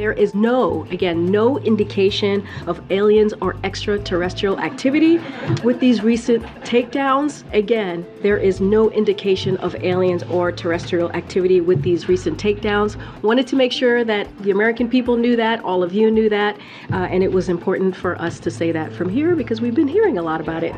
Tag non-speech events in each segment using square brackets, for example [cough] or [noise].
There is no, again, no indication of aliens or extraterrestrial activity. With these recent takedowns, again, there is no indication of aliens or terrestrial activity with these recent takedowns. Wanted to make sure that the American people knew that, all of you knew that, uh, and it was important for us to say that from here because we've been hearing a lot about it.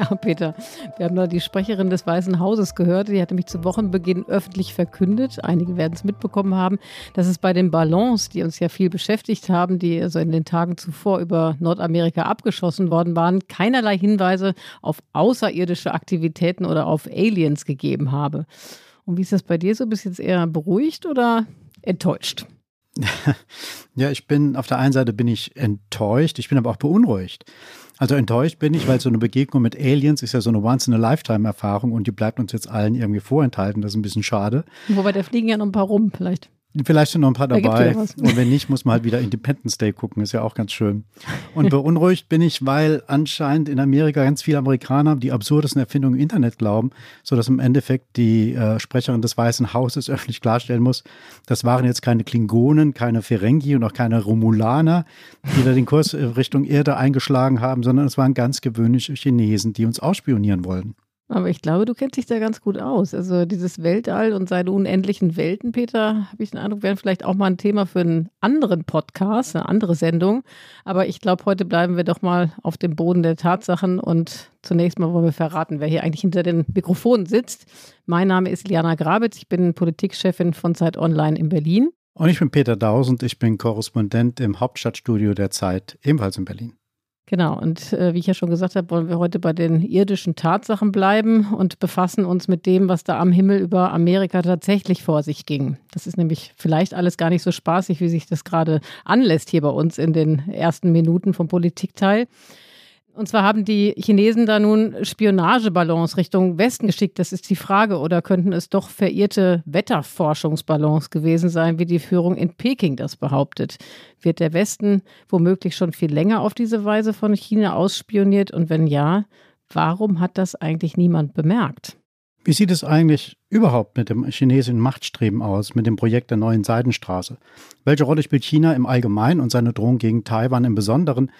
Ja, Peter, wir haben da die Sprecherin des Weißen Hauses gehört. Die hat nämlich zu Wochenbeginn öffentlich verkündet, einige werden es mitbekommen haben, dass es bei den Ballons, die uns ja viel beschäftigt haben, die also in den Tagen zuvor über Nordamerika abgeschossen worden waren, keinerlei Hinweise auf außerirdische Aktivitäten oder auf Aliens gegeben habe. Und wie ist das bei dir so? Bist du jetzt eher beruhigt oder enttäuscht? [laughs] Ja, ich bin auf der einen Seite bin ich enttäuscht, ich bin aber auch beunruhigt. Also enttäuscht bin ich, weil so eine Begegnung mit Aliens ist ja so eine Once-in-a-Lifetime-Erfahrung und die bleibt uns jetzt allen irgendwie vorenthalten. Das ist ein bisschen schade. Wobei, da fliegen ja noch ein paar rum vielleicht. Vielleicht sind noch ein paar dabei. Und wenn nicht, muss man halt wieder Independence Day gucken. Ist ja auch ganz schön. Und beunruhigt bin ich, weil anscheinend in Amerika ganz viele Amerikaner die absurdesten Erfindungen im Internet glauben, sodass im Endeffekt die äh, Sprecherin des Weißen Hauses öffentlich klarstellen muss, das waren jetzt keine Klingonen, keine Ferengi und auch keine Romulaner, die da den Kurs Richtung Erde eingeschlagen haben, sondern es waren ganz gewöhnliche Chinesen, die uns ausspionieren wollen. Aber ich glaube, du kennst dich da ganz gut aus. Also dieses Weltall und seine unendlichen Welten, Peter, habe ich den Eindruck, wären vielleicht auch mal ein Thema für einen anderen Podcast, eine andere Sendung. Aber ich glaube, heute bleiben wir doch mal auf dem Boden der Tatsachen und zunächst mal wollen wir verraten, wer hier eigentlich hinter den Mikrofonen sitzt. Mein Name ist Liana Grabitz, ich bin Politikchefin von Zeit Online in Berlin. Und ich bin Peter Dausend, ich bin Korrespondent im Hauptstadtstudio der Zeit, ebenfalls in Berlin. Genau, und äh, wie ich ja schon gesagt habe, wollen wir heute bei den irdischen Tatsachen bleiben und befassen uns mit dem, was da am Himmel über Amerika tatsächlich vor sich ging. Das ist nämlich vielleicht alles gar nicht so spaßig, wie sich das gerade anlässt hier bei uns in den ersten Minuten vom Politikteil. Und zwar haben die Chinesen da nun Spionageballons Richtung Westen geschickt. Das ist die Frage. Oder könnten es doch verirrte Wetterforschungsballons gewesen sein, wie die Führung in Peking das behauptet? Wird der Westen womöglich schon viel länger auf diese Weise von China ausspioniert? Und wenn ja, warum hat das eigentlich niemand bemerkt? Wie sieht es eigentlich überhaupt mit dem chinesischen Machtstreben aus, mit dem Projekt der neuen Seidenstraße? Welche Rolle spielt China im Allgemeinen und seine Drohung gegen Taiwan im Besonderen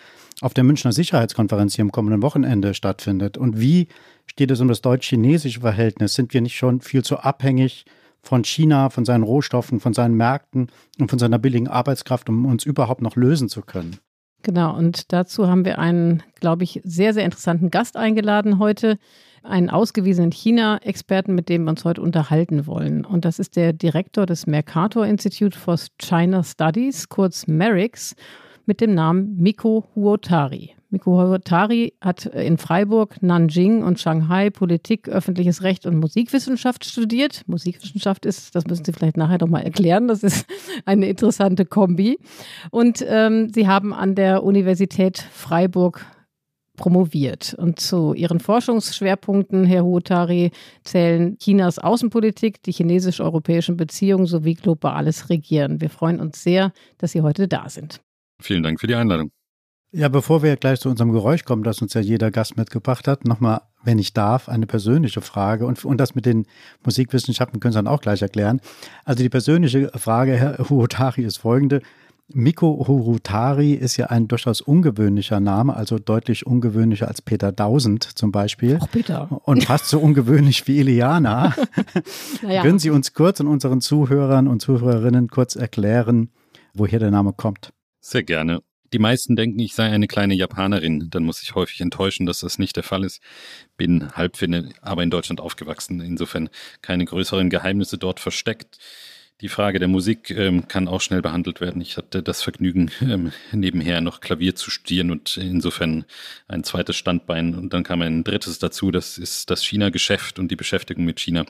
auf der Münchner Sicherheitskonferenz, die am kommenden Wochenende stattfindet? Und wie steht es um das deutsch-chinesische Verhältnis? Sind wir nicht schon viel zu abhängig von China, von seinen Rohstoffen, von seinen Märkten und von seiner billigen Arbeitskraft, um uns überhaupt noch lösen zu können? Genau, und dazu haben wir einen, glaube ich, sehr, sehr interessanten Gast eingeladen heute einen ausgewiesenen China-Experten, mit dem wir uns heute unterhalten wollen. Und das ist der Direktor des Mercator Institute for China Studies, kurz MERIX, mit dem Namen Miko Huotari. Miko Huotari hat in Freiburg, Nanjing und Shanghai Politik, öffentliches Recht und Musikwissenschaft studiert. Musikwissenschaft ist, das müssen Sie vielleicht nachher noch mal erklären, das ist [laughs] eine interessante Kombi. Und ähm, Sie haben an der Universität Freiburg promoviert. Und zu ihren Forschungsschwerpunkten, Herr Huotari, zählen Chinas Außenpolitik, die chinesisch-europäischen Beziehungen sowie globales Regieren. Wir freuen uns sehr, dass Sie heute da sind. Vielen Dank für die Einladung. Ja, bevor wir gleich zu unserem Geräusch kommen, das uns ja jeder Gast mitgebracht hat, nochmal, wenn ich darf, eine persönliche Frage. Und, und das mit den Musikwissenschaften können Sie dann auch gleich erklären. Also die persönliche Frage, Herr Huotari, ist folgende. Miko Hurutari ist ja ein durchaus ungewöhnlicher Name, also deutlich ungewöhnlicher als Peter Dausend zum Beispiel. Auch Peter. Und fast so ungewöhnlich wie Iliana. [laughs] [laughs] naja. Können Sie uns kurz und unseren Zuhörern und Zuhörerinnen kurz erklären, woher der Name kommt? Sehr gerne. Die meisten denken, ich sei eine kleine Japanerin. Dann muss ich häufig enttäuschen, dass das nicht der Fall ist. Bin Halbfinne, aber in Deutschland aufgewachsen. Insofern keine größeren Geheimnisse dort versteckt. Die Frage der Musik ähm, kann auch schnell behandelt werden. Ich hatte das Vergnügen, ähm, nebenher noch Klavier zu studieren und insofern ein zweites Standbein. Und dann kam ein drittes dazu, das ist das China-Geschäft und die Beschäftigung mit China.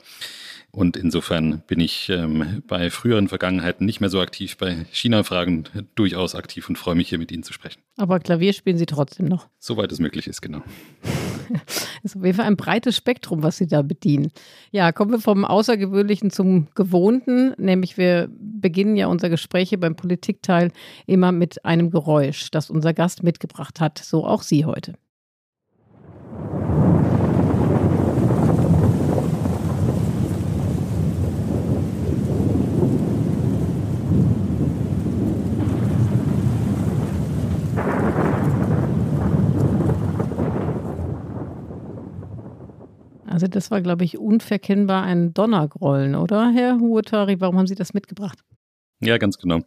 Und insofern bin ich ähm, bei früheren Vergangenheiten nicht mehr so aktiv, bei China-Fragen durchaus aktiv und freue mich hier mit Ihnen zu sprechen. Aber Klavier spielen Sie trotzdem noch? Soweit es möglich ist, genau. [laughs] ist auf jeden Fall ein breites Spektrum, was Sie da bedienen. Ja, kommen wir vom Außergewöhnlichen zum Gewohnten, nämlich wir beginnen ja unser Gespräche beim Politikteil immer mit einem Geräusch, das unser Gast mitgebracht hat, so auch Sie heute. Also das war, glaube ich, unverkennbar ein Donnergrollen, oder, Herr Huotari? Warum haben Sie das mitgebracht? Ja, ganz genau.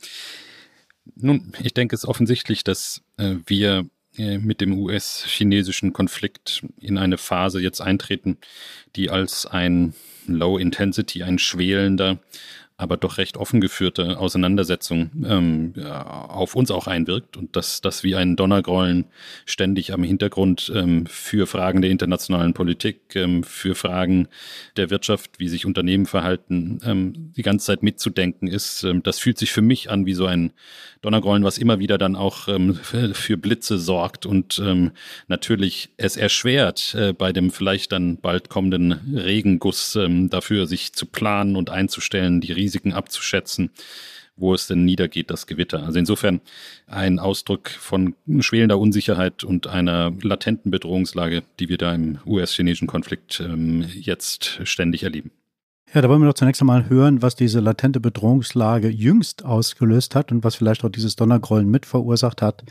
Nun, ich denke, es ist offensichtlich, dass äh, wir äh, mit dem US-chinesischen Konflikt in eine Phase jetzt eintreten, die als ein Low Intensity, ein schwelender, aber doch recht offen geführte Auseinandersetzung ähm, auf uns auch einwirkt und dass das wie ein Donnergrollen ständig am Hintergrund ähm, für Fragen der internationalen Politik, ähm, für Fragen der Wirtschaft, wie sich Unternehmen verhalten, ähm, die ganze Zeit mitzudenken ist. Ähm, das fühlt sich für mich an wie so ein Donnergrollen, was immer wieder dann auch ähm, für Blitze sorgt und natürlich es erschwert, äh, bei dem vielleicht dann bald kommenden Regenguss dafür sich zu planen und einzustellen, die Risiken abzuschätzen, wo es denn niedergeht, das Gewitter. Also insofern ein Ausdruck von schwelender Unsicherheit und einer latenten Bedrohungslage, die wir da im US-chinesischen Konflikt ähm, jetzt ständig erleben. Ja, da wollen wir doch zunächst einmal hören, was diese latente Bedrohungslage jüngst ausgelöst hat und was vielleicht auch dieses Donnergrollen mit verursacht hat.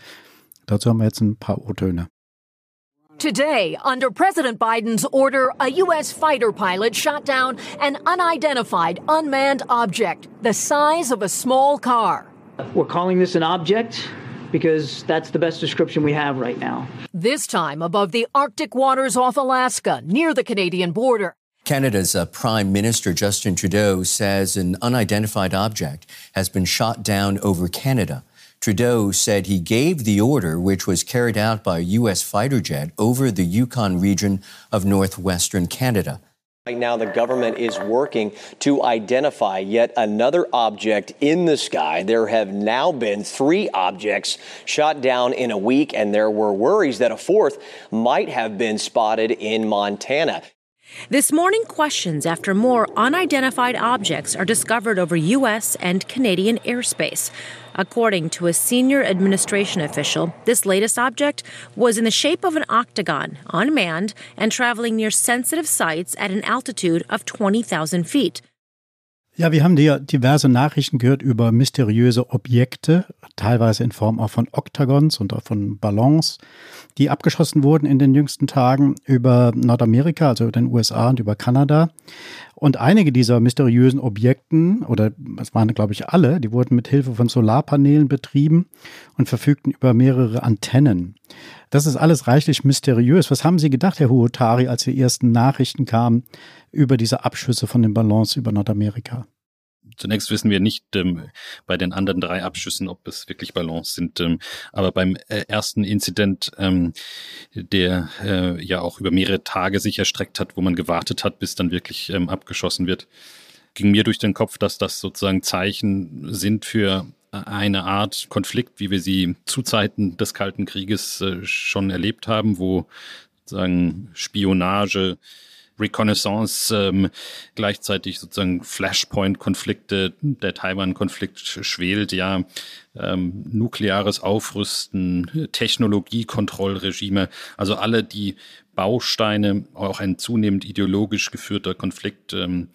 Dazu haben wir jetzt ein paar O-Töne. Today, under President Biden's order, a U.S. fighter pilot shot down an unidentified unmanned object the size of a small car. We're calling this an object because that's the best description we have right now. This time above the Arctic waters off Alaska, near the Canadian border. Canada's uh, Prime Minister Justin Trudeau says an unidentified object has been shot down over Canada. Trudeau said he gave the order, which was carried out by a U.S. fighter jet over the Yukon region of northwestern Canada. Right now, the government is working to identify yet another object in the sky. There have now been three objects shot down in a week, and there were worries that a fourth might have been spotted in Montana. This morning, questions after more unidentified objects are discovered over U.S. and Canadian airspace. According to a senior administration official, this latest object was in the shape of an octagon, unmanned, and traveling near sensitive sites at an altitude of 20,000 feet. Ja, wir haben hier diverse Nachrichten gehört über mysteriöse Objekte, teilweise in Form auch von Oktagons und auch von Ballons, die abgeschossen wurden in den jüngsten Tagen über Nordamerika, also über den USA und über Kanada. Und einige dieser mysteriösen Objekten, oder es waren, glaube ich, alle, die wurden mit Hilfe von Solarpanelen betrieben und verfügten über mehrere Antennen. Das ist alles reichlich mysteriös. Was haben Sie gedacht, Herr Huotari, als die ersten Nachrichten kamen über diese Abschüsse von den Ballons über Nordamerika? Zunächst wissen wir nicht ähm, bei den anderen drei Abschüssen, ob es wirklich Ballons sind. Ähm, aber beim äh, ersten Inzident, ähm, der äh, ja auch über mehrere Tage sich erstreckt hat, wo man gewartet hat, bis dann wirklich ähm, abgeschossen wird, ging mir durch den Kopf, dass das sozusagen Zeichen sind für eine Art Konflikt, wie wir sie zu Zeiten des Kalten Krieges äh, schon erlebt haben, wo sozusagen Spionage, Reconnaissance, ähm, gleichzeitig sozusagen Flashpoint-Konflikte, der Taiwan-Konflikt schwelt, ja, ähm, nukleares Aufrüsten, Technologiekontrollregime, also alle die Bausteine, auch ein zunehmend ideologisch geführter Konflikt, ähm,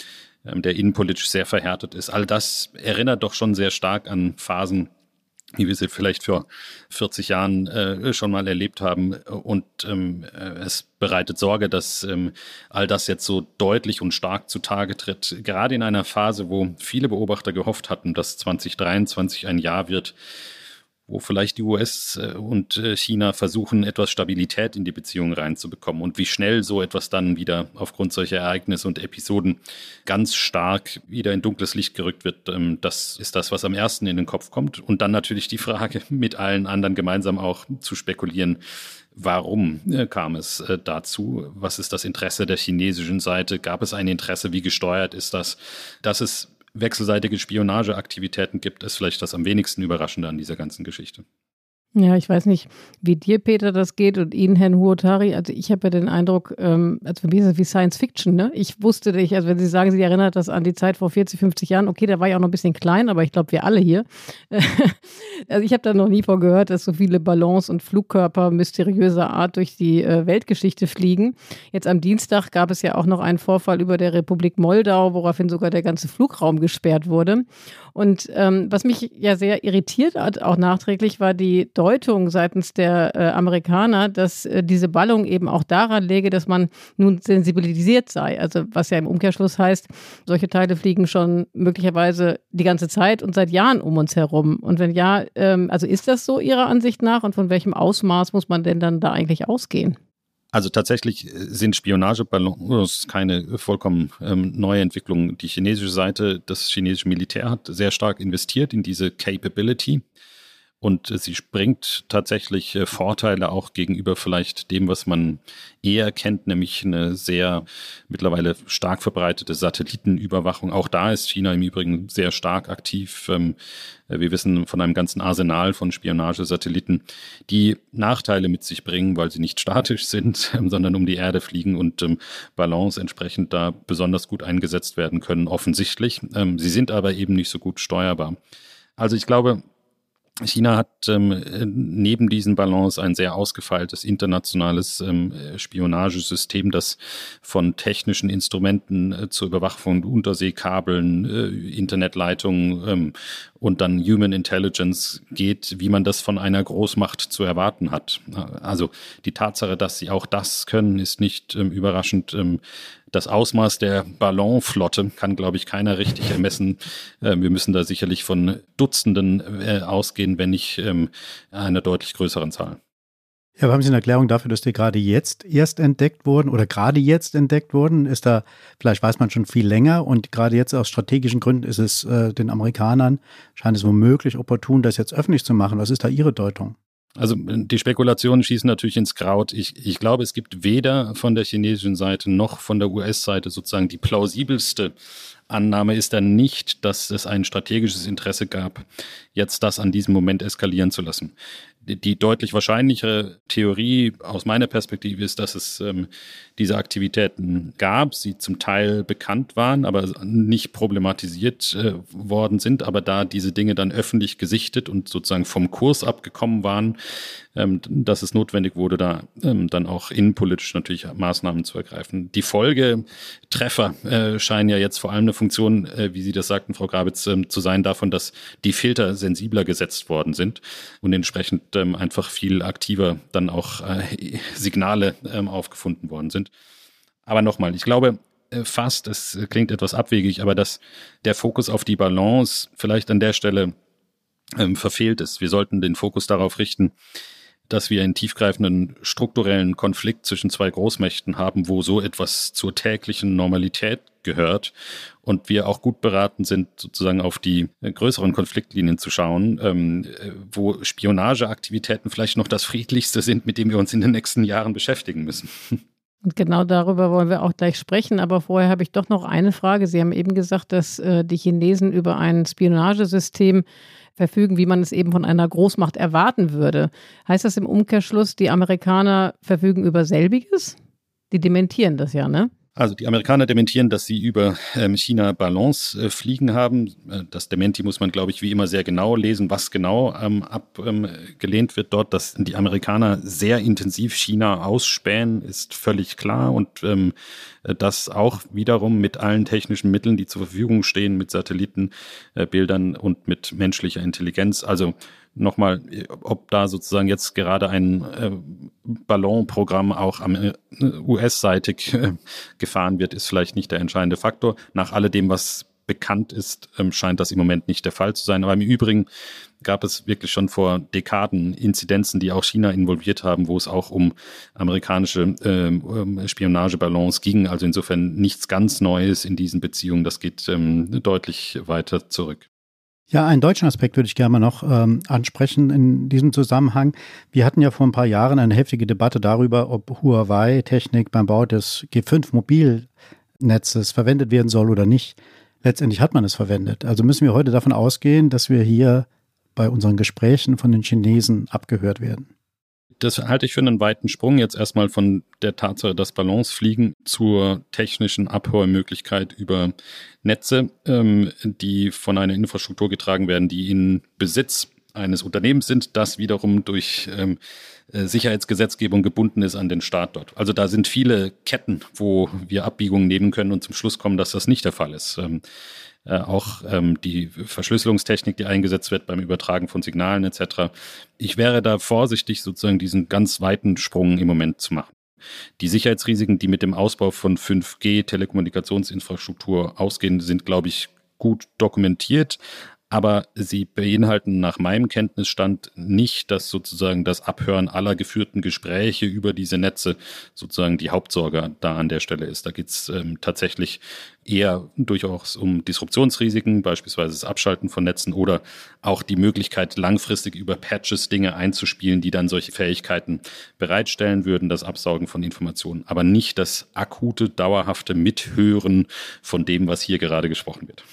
ähm der innenpolitisch sehr verhärtet ist. All das erinnert doch schon sehr stark an Phasen wie wir sie vielleicht vor 40 Jahren äh, schon mal erlebt haben. Und ähm, äh, es bereitet Sorge, dass ähm, all das jetzt so deutlich und stark zutage tritt. Gerade in einer Phase, wo viele Beobachter gehofft hatten, dass 2023 ein Jahr wird, wo vielleicht die US äh, und äh, China versuchen, etwas Stabilität in die Beziehungen reinzubekommen und wie schnell so etwas dann wieder aufgrund solcher Ereignisse und Episoden ganz stark wieder in dunkles Licht gerückt wird. Ähm, das ist das, was am ersten in den Kopf kommt. Und dann natürlich die Frage, [laughs] mit allen anderen gemeinsam auch zu spekulieren, Warum äh, kam es dazu? Was ist das Interesse der chinesischen Seite? Gab es ein Interesse? Wie gesteuert ist das? Dass es wechselseitige Spionageaktivitäten gibt, ist vielleicht das am wenigsten Überraschende an dieser ganzen Geschichte. Ja, ich weiß nicht, wie dir, Peter, das geht und Ihnen, Herrn Huotari. Also ich habe ja den Eindruck, ähm, also für mich ist das wie Science Fiction. Ne? Ich wusste nicht, also wenn Sie sagen, Sie erinnert das an die Zeit vor 40, 50 Jahren, okay, da war ich auch noch ein bisschen klein, aber ich glaube, wir alle hier. [laughs] also ich habe da noch nie vor gehört, dass so viele Ballons und Flugkörper mysteriöser Art durch die äh, Weltgeschichte fliegen. Jetzt am Dienstag gab es ja auch noch einen Vorfall über der Republik Moldau, woraufhin sogar der ganze Flugraum gesperrt wurde. Und ähm, was mich ja sehr irritiert hat, auch nachträglich, war die Deutung seitens der äh, Amerikaner, dass äh, diese Ballung eben auch daran läge, dass man nun sensibilisiert sei. Also was ja im Umkehrschluss heißt, solche Teile fliegen schon möglicherweise die ganze Zeit und seit Jahren um uns herum. Und wenn ja, ähm, also ist das so Ihrer Ansicht nach und von welchem Ausmaß muss man denn dann da eigentlich ausgehen? Also tatsächlich äh, sind Spionageballons keine vollkommen ähm, neue Entwicklung. Die chinesische Seite, das chinesische Militär hat sehr stark investiert in diese Capability. Und sie bringt tatsächlich äh, Vorteile auch gegenüber vielleicht dem, was man eher kennt, nämlich eine sehr mittlerweile stark verbreitete Satellitenüberwachung. Auch da ist China im Übrigen sehr stark aktiv. Ähm, äh, wir wissen von einem ganzen Arsenal von Spionagesatelliten, die Nachteile mit sich bringen, weil sie nicht statisch sind, [laughs] sondern um die Erde fliegen und ähm, Ballons entsprechend da besonders gut eingesetzt werden können, offensichtlich. Ähm, sie sind aber eben nicht so gut steuerbar. Also ich glaube, China hat ähm, neben diesen Ballons ein sehr ausgefeiltes internationales ähm, Spionagesystem, das von technischen Instrumenten äh, zur Überwachung von Unterseekabeln, äh, Internetleitungen ähm, und dann Human Intelligence geht, wie man das von einer Großmacht zu erwarten hat. Also die Tatsache, dass sie auch das können, ist nicht ähm, überraschend. Ähm, das Ausmaß der Ballonflotte kann, glaube ich, keiner richtig ermessen. Äh, wir müssen da sicherlich von Dutzenden äh, ausgehen, wenn nicht ähm, einer deutlich größeren Zahl. Ja, aber haben Sie eine Erklärung dafür, dass die gerade jetzt erst entdeckt wurden oder gerade jetzt entdeckt wurden? Ist da, vielleicht weiß man schon viel länger und gerade jetzt aus strategischen Gründen ist es äh, den Amerikanern, scheint es womöglich opportun, das jetzt öffentlich zu machen. Was ist da Ihre Deutung? Also die Spekulationen schießen natürlich ins Kraut. Ich, ich glaube, es gibt weder von der chinesischen Seite noch von der US-Seite sozusagen die plausibelste Annahme ist dann nicht, dass es ein strategisches Interesse gab, jetzt das an diesem Moment eskalieren zu lassen die deutlich wahrscheinlichere Theorie aus meiner Perspektive ist, dass es ähm, diese Aktivitäten gab, sie zum Teil bekannt waren, aber nicht problematisiert äh, worden sind, aber da diese Dinge dann öffentlich gesichtet und sozusagen vom Kurs abgekommen waren, ähm, dass es notwendig wurde, da ähm, dann auch innenpolitisch natürlich Maßnahmen zu ergreifen. Die Folgetreffer äh, scheinen ja jetzt vor allem eine Funktion, äh, wie Sie das sagten, Frau Grabitz, ähm, zu sein davon, dass die Filter sensibler gesetzt worden sind und entsprechend ähm, einfach viel aktiver dann auch äh, Signale ähm, aufgefunden worden sind. Aber nochmal, ich glaube, äh, fast, es klingt etwas abwegig, aber dass der Fokus auf die Balance vielleicht an der Stelle ähm, verfehlt ist. Wir sollten den Fokus darauf richten, dass wir einen tiefgreifenden strukturellen Konflikt zwischen zwei Großmächten haben, wo so etwas zur täglichen Normalität gehört und wir auch gut beraten sind, sozusagen auf die größeren Konfliktlinien zu schauen, ähm, wo Spionageaktivitäten vielleicht noch das friedlichste sind, mit dem wir uns in den nächsten Jahren beschäftigen müssen. [laughs] Und genau darüber wollen wir auch gleich sprechen. Aber vorher habe ich doch noch eine Frage. Sie haben eben gesagt, dass äh, die Chinesen über ein Spionagesystem verfügen, wie man es eben von einer Großmacht erwarten würde. Heißt das im Umkehrschluss, die Amerikaner verfügen über selbiges? Die dementieren das ja, ne? Also die Amerikaner dementieren, dass sie über ähm, China Ballons äh, fliegen haben. Äh, das Dementi muss man, glaube ich, wie immer sehr genau lesen, was genau ähm, abgelehnt ähm, wird dort. Dass die Amerikaner sehr intensiv China ausspähen, ist völlig klar. Und ähm, das auch wiederum mit allen technischen Mitteln, die zur Verfügung stehen, mit Satellitenbildern äh, und mit menschlicher Intelligenz. Also nochmal, ob da sozusagen jetzt gerade ein äh, Ballonprogramm auch am äh, US-seitig äh, gefahren wird, ist vielleicht nicht der entscheidende Faktor. Nach alledem, was bekannt ist, ähm, scheint das im Moment nicht der Fall zu sein. Aber im Übrigen gab es wirklich schon vor Dekaden Inzidenzen, die auch China involviert haben, wo es auch um amerikanische ähm, Spionageballons ging. Also insofern nichts ganz Neues in diesen Beziehungen. Das geht ähm, deutlich weiter zurück. Ja, einen deutschen Aspekt würde ich gerne noch ähm, ansprechen in diesem Zusammenhang. Wir hatten ja vor ein paar Jahren eine heftige Debatte darüber, ob Huawei-Technik beim Bau des G5-Mobilnetzes verwendet werden soll oder nicht. Letztendlich hat man es verwendet. Also müssen wir heute davon ausgehen, dass wir hier bei unseren Gesprächen von den Chinesen abgehört werden. Das halte ich für einen weiten Sprung jetzt erstmal von der Tatsache, dass Ballons fliegen zur technischen Abhörmöglichkeit über Netze, ähm, die von einer Infrastruktur getragen werden, die in Besitz eines Unternehmens sind, das wiederum durch ähm, äh, Sicherheitsgesetzgebung gebunden ist an den Staat dort. Also da sind viele Ketten, wo wir Abbiegungen nehmen können und zum Schluss kommen, dass das nicht der Fall ist. Ähm, äh, auch ähm, die Verschlüsselungstechnik, die eingesetzt wird beim Übertragen von Signalen etc. Ich wäre da vorsichtig, sozusagen diesen ganz weiten Sprung im Moment zu machen. Die Sicherheitsrisiken, die mit dem Ausbau von 5G Telekommunikationsinfrastruktur ausgehen, sind, glaube ich, gut dokumentiert aber sie beinhalten nach meinem Kenntnisstand nicht, dass sozusagen das Abhören aller geführten Gespräche über diese Netze sozusagen die Hauptsorge da an der Stelle ist. Da geht es ähm, tatsächlich eher durchaus um Disruptionsrisiken, beispielsweise das Abschalten von Netzen oder auch die Möglichkeit, langfristig über Patches Dinge einzuspielen, die dann solche Fähigkeiten bereitstellen würden, das Absaugen von Informationen, aber nicht das akute, dauerhafte Mithören von dem, was hier gerade gesprochen wird.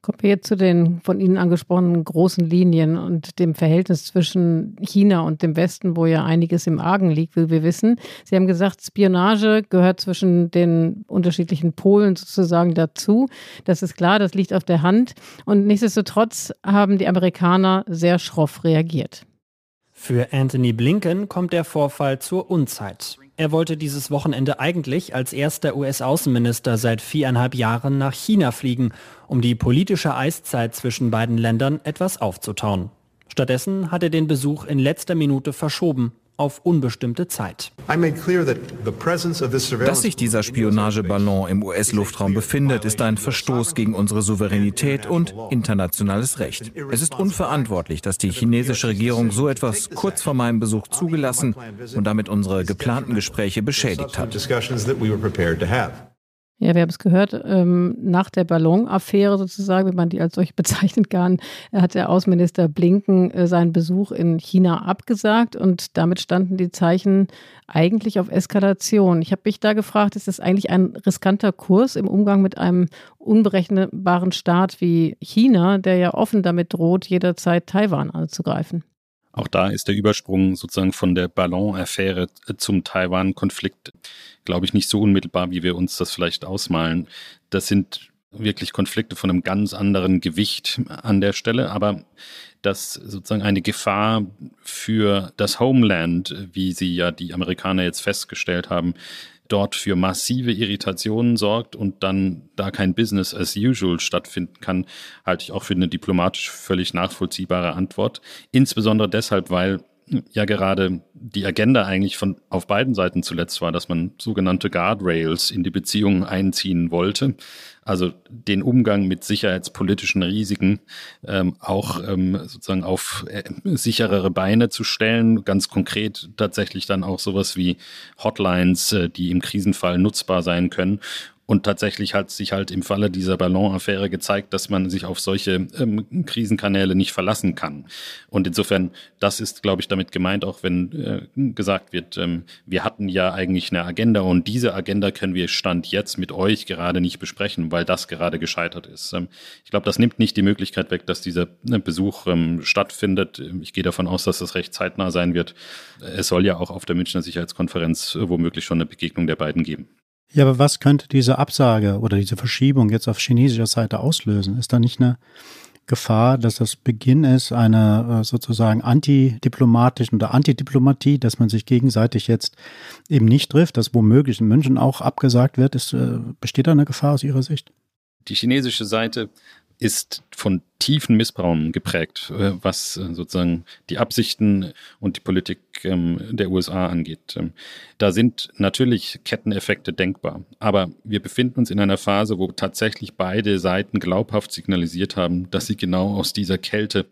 Kommen wir jetzt zu den von Ihnen angesprochenen großen Linien und dem Verhältnis zwischen China und dem Westen, wo ja einiges im Argen liegt, wie wir wissen. Sie haben gesagt, Spionage gehört zwischen den unterschiedlichen Polen sozusagen dazu. Das ist klar, das liegt auf der Hand. Und nichtsdestotrotz haben die Amerikaner sehr schroff reagiert. Für Anthony Blinken kommt der Vorfall zur Unzeit. Er wollte dieses Wochenende eigentlich als erster US-Außenminister seit viereinhalb Jahren nach China fliegen, um die politische Eiszeit zwischen beiden Ländern etwas aufzutauen. Stattdessen hat er den Besuch in letzter Minute verschoben auf unbestimmte Zeit. Dass sich dieser Spionageballon im US-Luftraum befindet, ist ein Verstoß gegen unsere Souveränität und internationales Recht. Es ist unverantwortlich, dass die chinesische Regierung so etwas kurz vor meinem Besuch zugelassen und damit unsere geplanten Gespräche beschädigt hat. Ja, wir haben es gehört, ähm, nach der Ballonaffäre sozusagen, wenn man die als solch [laughs] bezeichnen kann, hat der Außenminister Blinken äh, seinen Besuch in China abgesagt und damit standen die Zeichen eigentlich auf Eskalation. Ich habe mich da gefragt, ist das eigentlich ein riskanter Kurs im Umgang mit einem unberechenbaren Staat wie China, der ja offen damit droht, jederzeit Taiwan anzugreifen? Auch da ist der Übersprung sozusagen von der Ballon-Affäre zum Taiwan-Konflikt, glaube ich, nicht so unmittelbar, wie wir uns das vielleicht ausmalen. Das sind wirklich Konflikte von einem ganz anderen Gewicht an der Stelle, aber dass sozusagen eine Gefahr für das Homeland, wie sie ja die Amerikaner jetzt festgestellt haben, dort für massive Irritationen sorgt und dann da kein Business as usual stattfinden kann, halte ich auch für eine diplomatisch völlig nachvollziehbare Antwort. Insbesondere deshalb, weil ja gerade die Agenda eigentlich von auf beiden Seiten zuletzt war, dass man sogenannte Guardrails in die Beziehungen einziehen wollte. Also den Umgang mit sicherheitspolitischen Risiken ähm, auch ähm, sozusagen auf äh, sicherere Beine zu stellen. Ganz konkret tatsächlich dann auch sowas wie Hotlines, äh, die im Krisenfall nutzbar sein können und tatsächlich hat sich halt im Falle dieser Ballonaffäre gezeigt, dass man sich auf solche ähm, Krisenkanäle nicht verlassen kann. Und insofern, das ist, glaube ich, damit gemeint, auch wenn äh, gesagt wird, ähm, wir hatten ja eigentlich eine Agenda und diese Agenda können wir Stand jetzt mit euch gerade nicht besprechen, weil das gerade gescheitert ist. Ähm, ich glaube, das nimmt nicht die Möglichkeit weg, dass dieser ne, Besuch ähm, stattfindet. Ich gehe davon aus, dass das recht zeitnah sein wird. Es soll ja auch auf der Münchner Sicherheitskonferenz äh, womöglich schon eine Begegnung der beiden geben. Ja, aber was könnte diese Absage oder diese Verschiebung jetzt auf chinesischer Seite auslösen? Ist da nicht eine Gefahr, dass das Beginn ist einer äh, sozusagen antidiplomatischen oder Antidiplomatie, dass man sich gegenseitig jetzt eben nicht trifft, dass womöglich in München auch abgesagt wird? Ist, äh, besteht da eine Gefahr aus Ihrer Sicht? Die chinesische Seite ist von tiefen Missbrauchen geprägt, äh, was äh, sozusagen die Absichten und die Politik ähm, der USA angeht. Ähm, da sind natürlich Ketteneffekte denkbar, aber wir befinden uns in einer Phase, wo tatsächlich beide Seiten glaubhaft signalisiert haben, dass sie genau aus dieser Kälte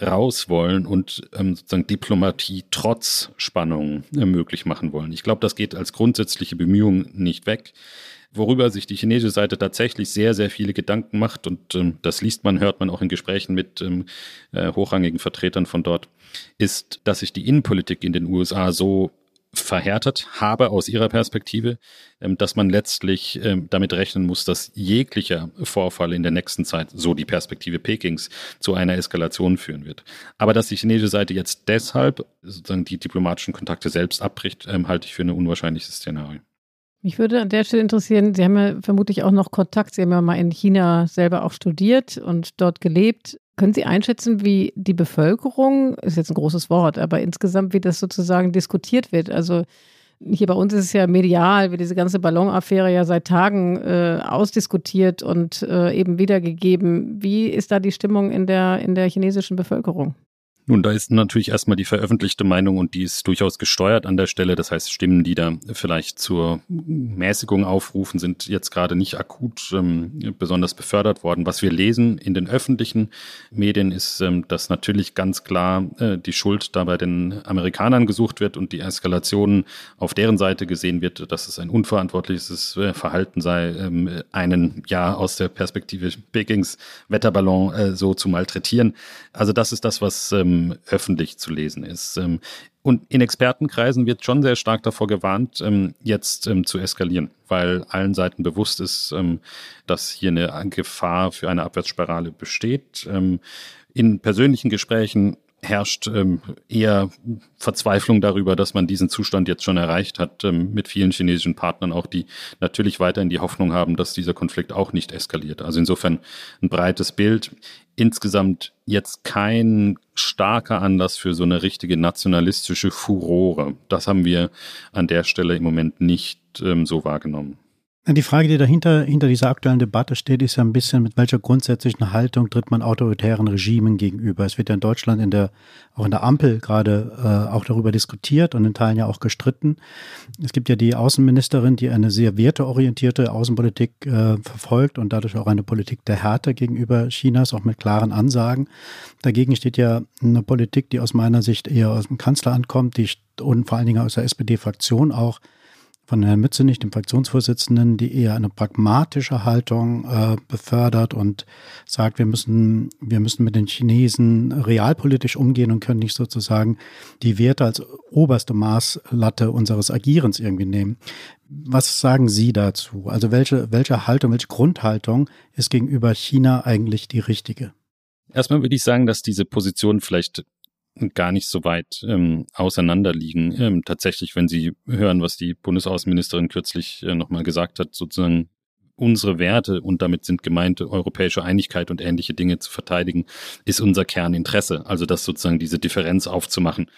raus wollen und ähm, sozusagen Diplomatie trotz Spannungen äh, möglich machen wollen. Ich glaube, das geht als grundsätzliche Bemühung nicht weg worüber sich die chinesische Seite tatsächlich sehr, sehr viele Gedanken macht. Und ähm, das liest man, hört man auch in Gesprächen mit ähm, äh, hochrangigen Vertretern von dort, ist, dass sich die Innenpolitik in den USA so verhärtet habe aus ihrer Perspektive, ähm, dass man letztlich ähm, damit rechnen muss, dass jeglicher Vorfall in der nächsten Zeit, so die Perspektive Pekings, zu einer Eskalation führen wird. Aber dass die chinesische Seite jetzt deshalb sozusagen die diplomatischen Kontakte selbst abbricht, ähm, halte ich für ein unwahrscheinliches Szenario. Mich würde an der Stelle interessieren, Sie haben ja vermutlich auch noch Kontakt, Sie haben ja mal in China selber auch studiert und dort gelebt. Können Sie einschätzen, wie die Bevölkerung, ist jetzt ein großes Wort, aber insgesamt, wie das sozusagen diskutiert wird? Also hier bei uns ist es ja medial, wie diese ganze Ballonaffäre ja seit Tagen äh, ausdiskutiert und äh, eben wiedergegeben. Wie ist da die Stimmung in der, in der chinesischen Bevölkerung? Nun, da ist natürlich erstmal die veröffentlichte Meinung und die ist durchaus gesteuert an der Stelle. Das heißt, Stimmen, die da vielleicht zur Mäßigung aufrufen, sind jetzt gerade nicht akut ähm, besonders befördert worden. Was wir lesen in den öffentlichen Medien ist, ähm, dass natürlich ganz klar äh, die Schuld da bei den Amerikanern gesucht wird und die Eskalation auf deren Seite gesehen wird, dass es ein unverantwortliches äh, Verhalten sei, ähm, einen ja aus der Perspektive Pekings Wetterballon äh, so zu malträtieren. Also das ist das, was ähm, ähm, öffentlich zu lesen ist. Ähm, und in Expertenkreisen wird schon sehr stark davor gewarnt, ähm, jetzt ähm, zu eskalieren, weil allen Seiten bewusst ist, ähm, dass hier eine Gefahr für eine Abwärtsspirale besteht. Ähm, in persönlichen Gesprächen herrscht ähm, eher Verzweiflung darüber, dass man diesen Zustand jetzt schon erreicht hat, ähm, mit vielen chinesischen Partnern auch, die natürlich weiterhin die Hoffnung haben, dass dieser Konflikt auch nicht eskaliert. Also insofern ein breites Bild. Insgesamt jetzt kein starker Anlass für so eine richtige nationalistische Furore. Das haben wir an der Stelle im Moment nicht ähm, so wahrgenommen. Die Frage, die dahinter hinter dieser aktuellen Debatte steht, ist ja ein bisschen, mit welcher grundsätzlichen Haltung tritt man autoritären Regimen gegenüber. Es wird ja in Deutschland in der, auch in der Ampel gerade äh, auch darüber diskutiert und in Teilen ja auch gestritten. Es gibt ja die Außenministerin, die eine sehr werteorientierte Außenpolitik äh, verfolgt und dadurch auch eine Politik der Härte gegenüber Chinas, auch mit klaren Ansagen. Dagegen steht ja eine Politik, die aus meiner Sicht eher aus dem Kanzleramt kommt, die und vor allen Dingen aus der SPD-Fraktion auch von Herrn Mützenich, dem Fraktionsvorsitzenden, die eher eine pragmatische Haltung äh, befördert und sagt, wir müssen, wir müssen mit den Chinesen realpolitisch umgehen und können nicht sozusagen die Werte als oberste Maßlatte unseres Agierens irgendwie nehmen. Was sagen Sie dazu? Also welche, welche Haltung, welche Grundhaltung ist gegenüber China eigentlich die richtige? Erstmal würde ich sagen, dass diese Position vielleicht gar nicht so weit ähm, auseinander liegen. Ähm, tatsächlich, wenn Sie hören, was die Bundesaußenministerin kürzlich äh, nochmal gesagt hat, sozusagen unsere Werte und damit sind gemeint europäische Einigkeit und ähnliche Dinge zu verteidigen, ist unser Kerninteresse. Also das sozusagen diese Differenz aufzumachen,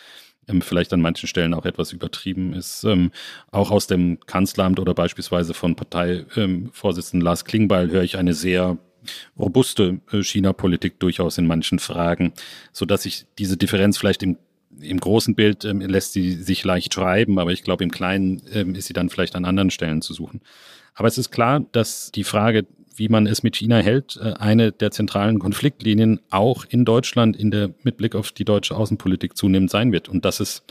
ähm, vielleicht an manchen Stellen auch etwas übertrieben ist. Ähm, auch aus dem Kanzleramt oder beispielsweise von Parteivorsitzenden ähm, Lars Klingbeil höre ich eine sehr robuste äh, China-Politik durchaus in manchen Fragen, so dass sich diese Differenz vielleicht im im großen Bild ähm, lässt sie sich leicht schreiben, aber ich glaube, im Kleinen ähm, ist sie dann vielleicht an anderen Stellen zu suchen. Aber es ist klar, dass die Frage, wie man es mit China hält, äh, eine der zentralen Konfliktlinien auch in Deutschland in der mit Blick auf die deutsche Außenpolitik zunehmend sein wird. Und das ist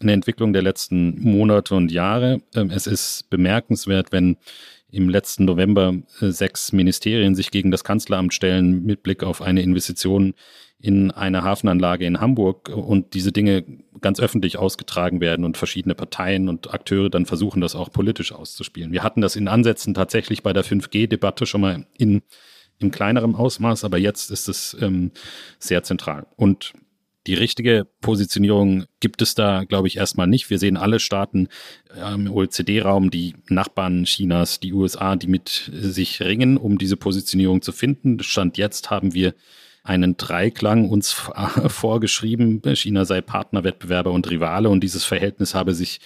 eine Entwicklung der letzten Monate und Jahre. Ähm, es ist bemerkenswert, wenn im letzten November äh, sechs Ministerien sich gegen das Kanzleramt stellen mit Blick auf eine Investition in eine Hafenanlage in Hamburg und diese Dinge ganz öffentlich ausgetragen werden und verschiedene Parteien und Akteure dann versuchen, das auch politisch auszuspielen. Wir hatten das in Ansätzen tatsächlich bei der 5G-Debatte schon mal in, in kleinerem Ausmaß, aber jetzt ist es ähm, sehr zentral. Und die richtige Positionierung gibt es da, glaube ich, erstmal nicht. Wir sehen alle Staaten im OECD-Raum, die Nachbarn Chinas, die USA, die mit sich ringen, um diese Positionierung zu finden. Stand jetzt haben wir einen Dreiklang uns [laughs] vorgeschrieben. China sei Partner, Wettbewerber und Rivale und dieses Verhältnis habe sich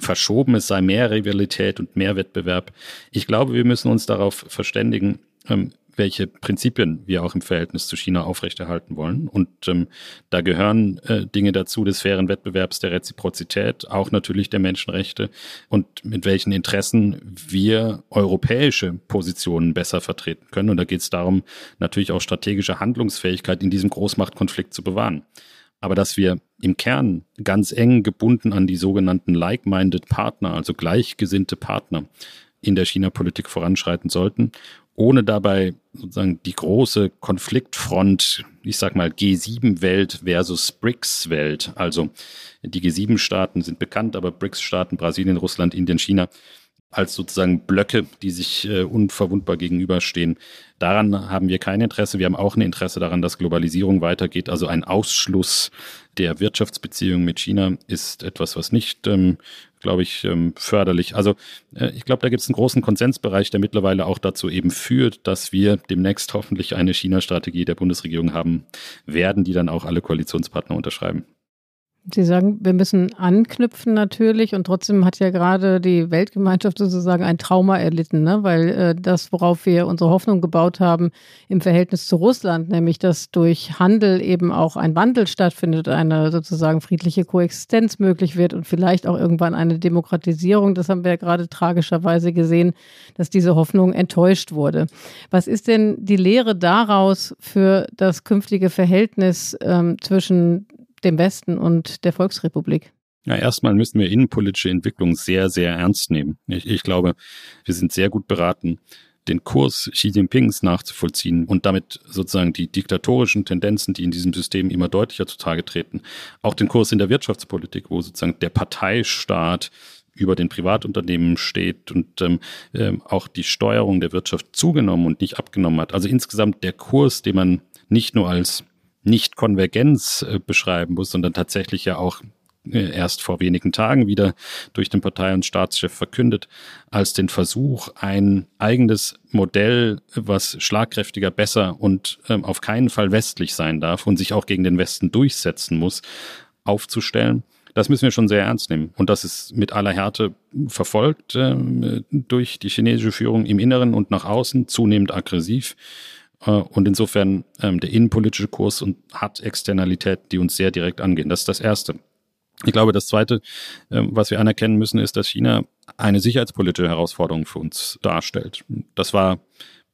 verschoben. Es sei mehr Rivalität und mehr Wettbewerb. Ich glaube, wir müssen uns darauf verständigen, ähm, welche Prinzipien wir auch im Verhältnis zu China aufrechterhalten wollen. Und ähm, da gehören äh, Dinge dazu des fairen Wettbewerbs, der Reziprozität, auch natürlich der Menschenrechte und mit welchen Interessen wir europäische Positionen besser vertreten können. Und da geht es darum, natürlich auch strategische Handlungsfähigkeit in diesem Großmachtkonflikt zu bewahren. Aber dass wir im Kern ganz eng gebunden an die sogenannten like-minded Partner, also gleichgesinnte Partner, in der China-Politik voranschreiten sollten ohne dabei sozusagen die große Konfliktfront, ich sag mal G7-Welt versus BRICS-Welt. Also die G7-Staaten sind bekannt, aber BRICS-Staaten, Brasilien, Russland, Indien, China, als sozusagen Blöcke, die sich äh, unverwundbar gegenüberstehen. Daran haben wir kein Interesse. Wir haben auch ein Interesse daran, dass Globalisierung weitergeht. Also ein Ausschluss der Wirtschaftsbeziehungen mit China ist etwas, was nicht, ähm, glaube ich, ähm, förderlich. Also äh, ich glaube, da gibt es einen großen Konsensbereich, der mittlerweile auch dazu eben führt, dass wir demnächst [laughs] hoffentlich eine China-Strategie der Bundesregierung haben werden, die dann auch alle Koalitionspartner unterschreiben. Sie sagen, wir müssen anknüpfen natürlich und trotzdem hat ja gerade die Weltgemeinschaft sozusagen ein Trauma erlitten, ne? weil äh, das, worauf wir unsere Hoffnung gebaut haben im Verhältnis zu Russland, nämlich dass durch Handel eben auch ein Wandel stattfindet, eine sozusagen friedliche Koexistenz möglich wird und vielleicht auch irgendwann eine Demokratisierung, das haben wir ja gerade tragischerweise gesehen, dass diese Hoffnung enttäuscht wurde. Was ist denn die Lehre daraus für das künftige Verhältnis ähm, zwischen dem Westen und der Volksrepublik? Ja, erstmal müssen wir innenpolitische Entwicklung sehr, sehr ernst nehmen. Ich, ich glaube, wir sind sehr gut beraten, den Kurs Xi Jinpings nachzuvollziehen und damit sozusagen die diktatorischen Tendenzen, die in diesem System immer deutlicher zutage treten, auch den Kurs in der Wirtschaftspolitik, wo sozusagen der Parteistaat über den Privatunternehmen steht und ähm, äh, auch die Steuerung der Wirtschaft zugenommen und nicht abgenommen hat. Also insgesamt der Kurs, den man nicht nur als nicht Konvergenz äh, beschreiben muss, sondern tatsächlich ja auch äh, erst vor wenigen Tagen wieder durch den Partei- und Staatschef verkündet, als den Versuch, ein eigenes Modell, was schlagkräftiger, besser und ähm, auf keinen Fall westlich sein darf und sich auch gegen den Westen durchsetzen muss, aufzustellen. Das müssen wir schon sehr ernst nehmen. Und das ist mit aller Härte verfolgt äh, durch die chinesische Führung im Inneren und nach außen, zunehmend aggressiv. Äh, und insofern ähm, der innenpolitische Kurs und hat Externalitäten, die uns sehr direkt angehen. Das ist das Erste. Ich glaube, das Zweite, ähm, was wir anerkennen müssen, ist, dass China eine sicherheitspolitische Herausforderung für uns darstellt. Das war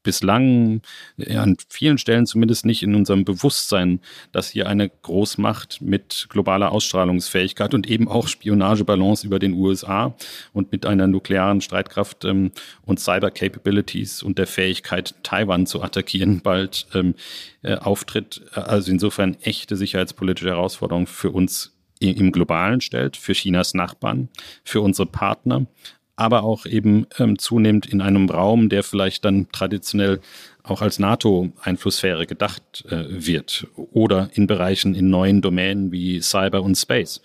bislang ja, an vielen Stellen zumindest nicht in unserem Bewusstsein, dass hier eine Großmacht mit globaler Ausstrahlungsfähigkeit und eben auch Spionagebalance über den USA und mit einer nuklearen Streitkraft ähm, und Cyber Capabilities und der Fähigkeit, Taiwan zu attackieren, bald ähm, äh, auftritt. Also insofern echte sicherheitspolitische Herausforderung für uns im Globalen stellt, für Chinas Nachbarn, für unsere Partner, aber auch eben ähm, zunehmend in einem Raum, der vielleicht dann traditionell auch als NATO-Einflusssphäre gedacht äh, wird oder in Bereichen in neuen Domänen wie Cyber und Space.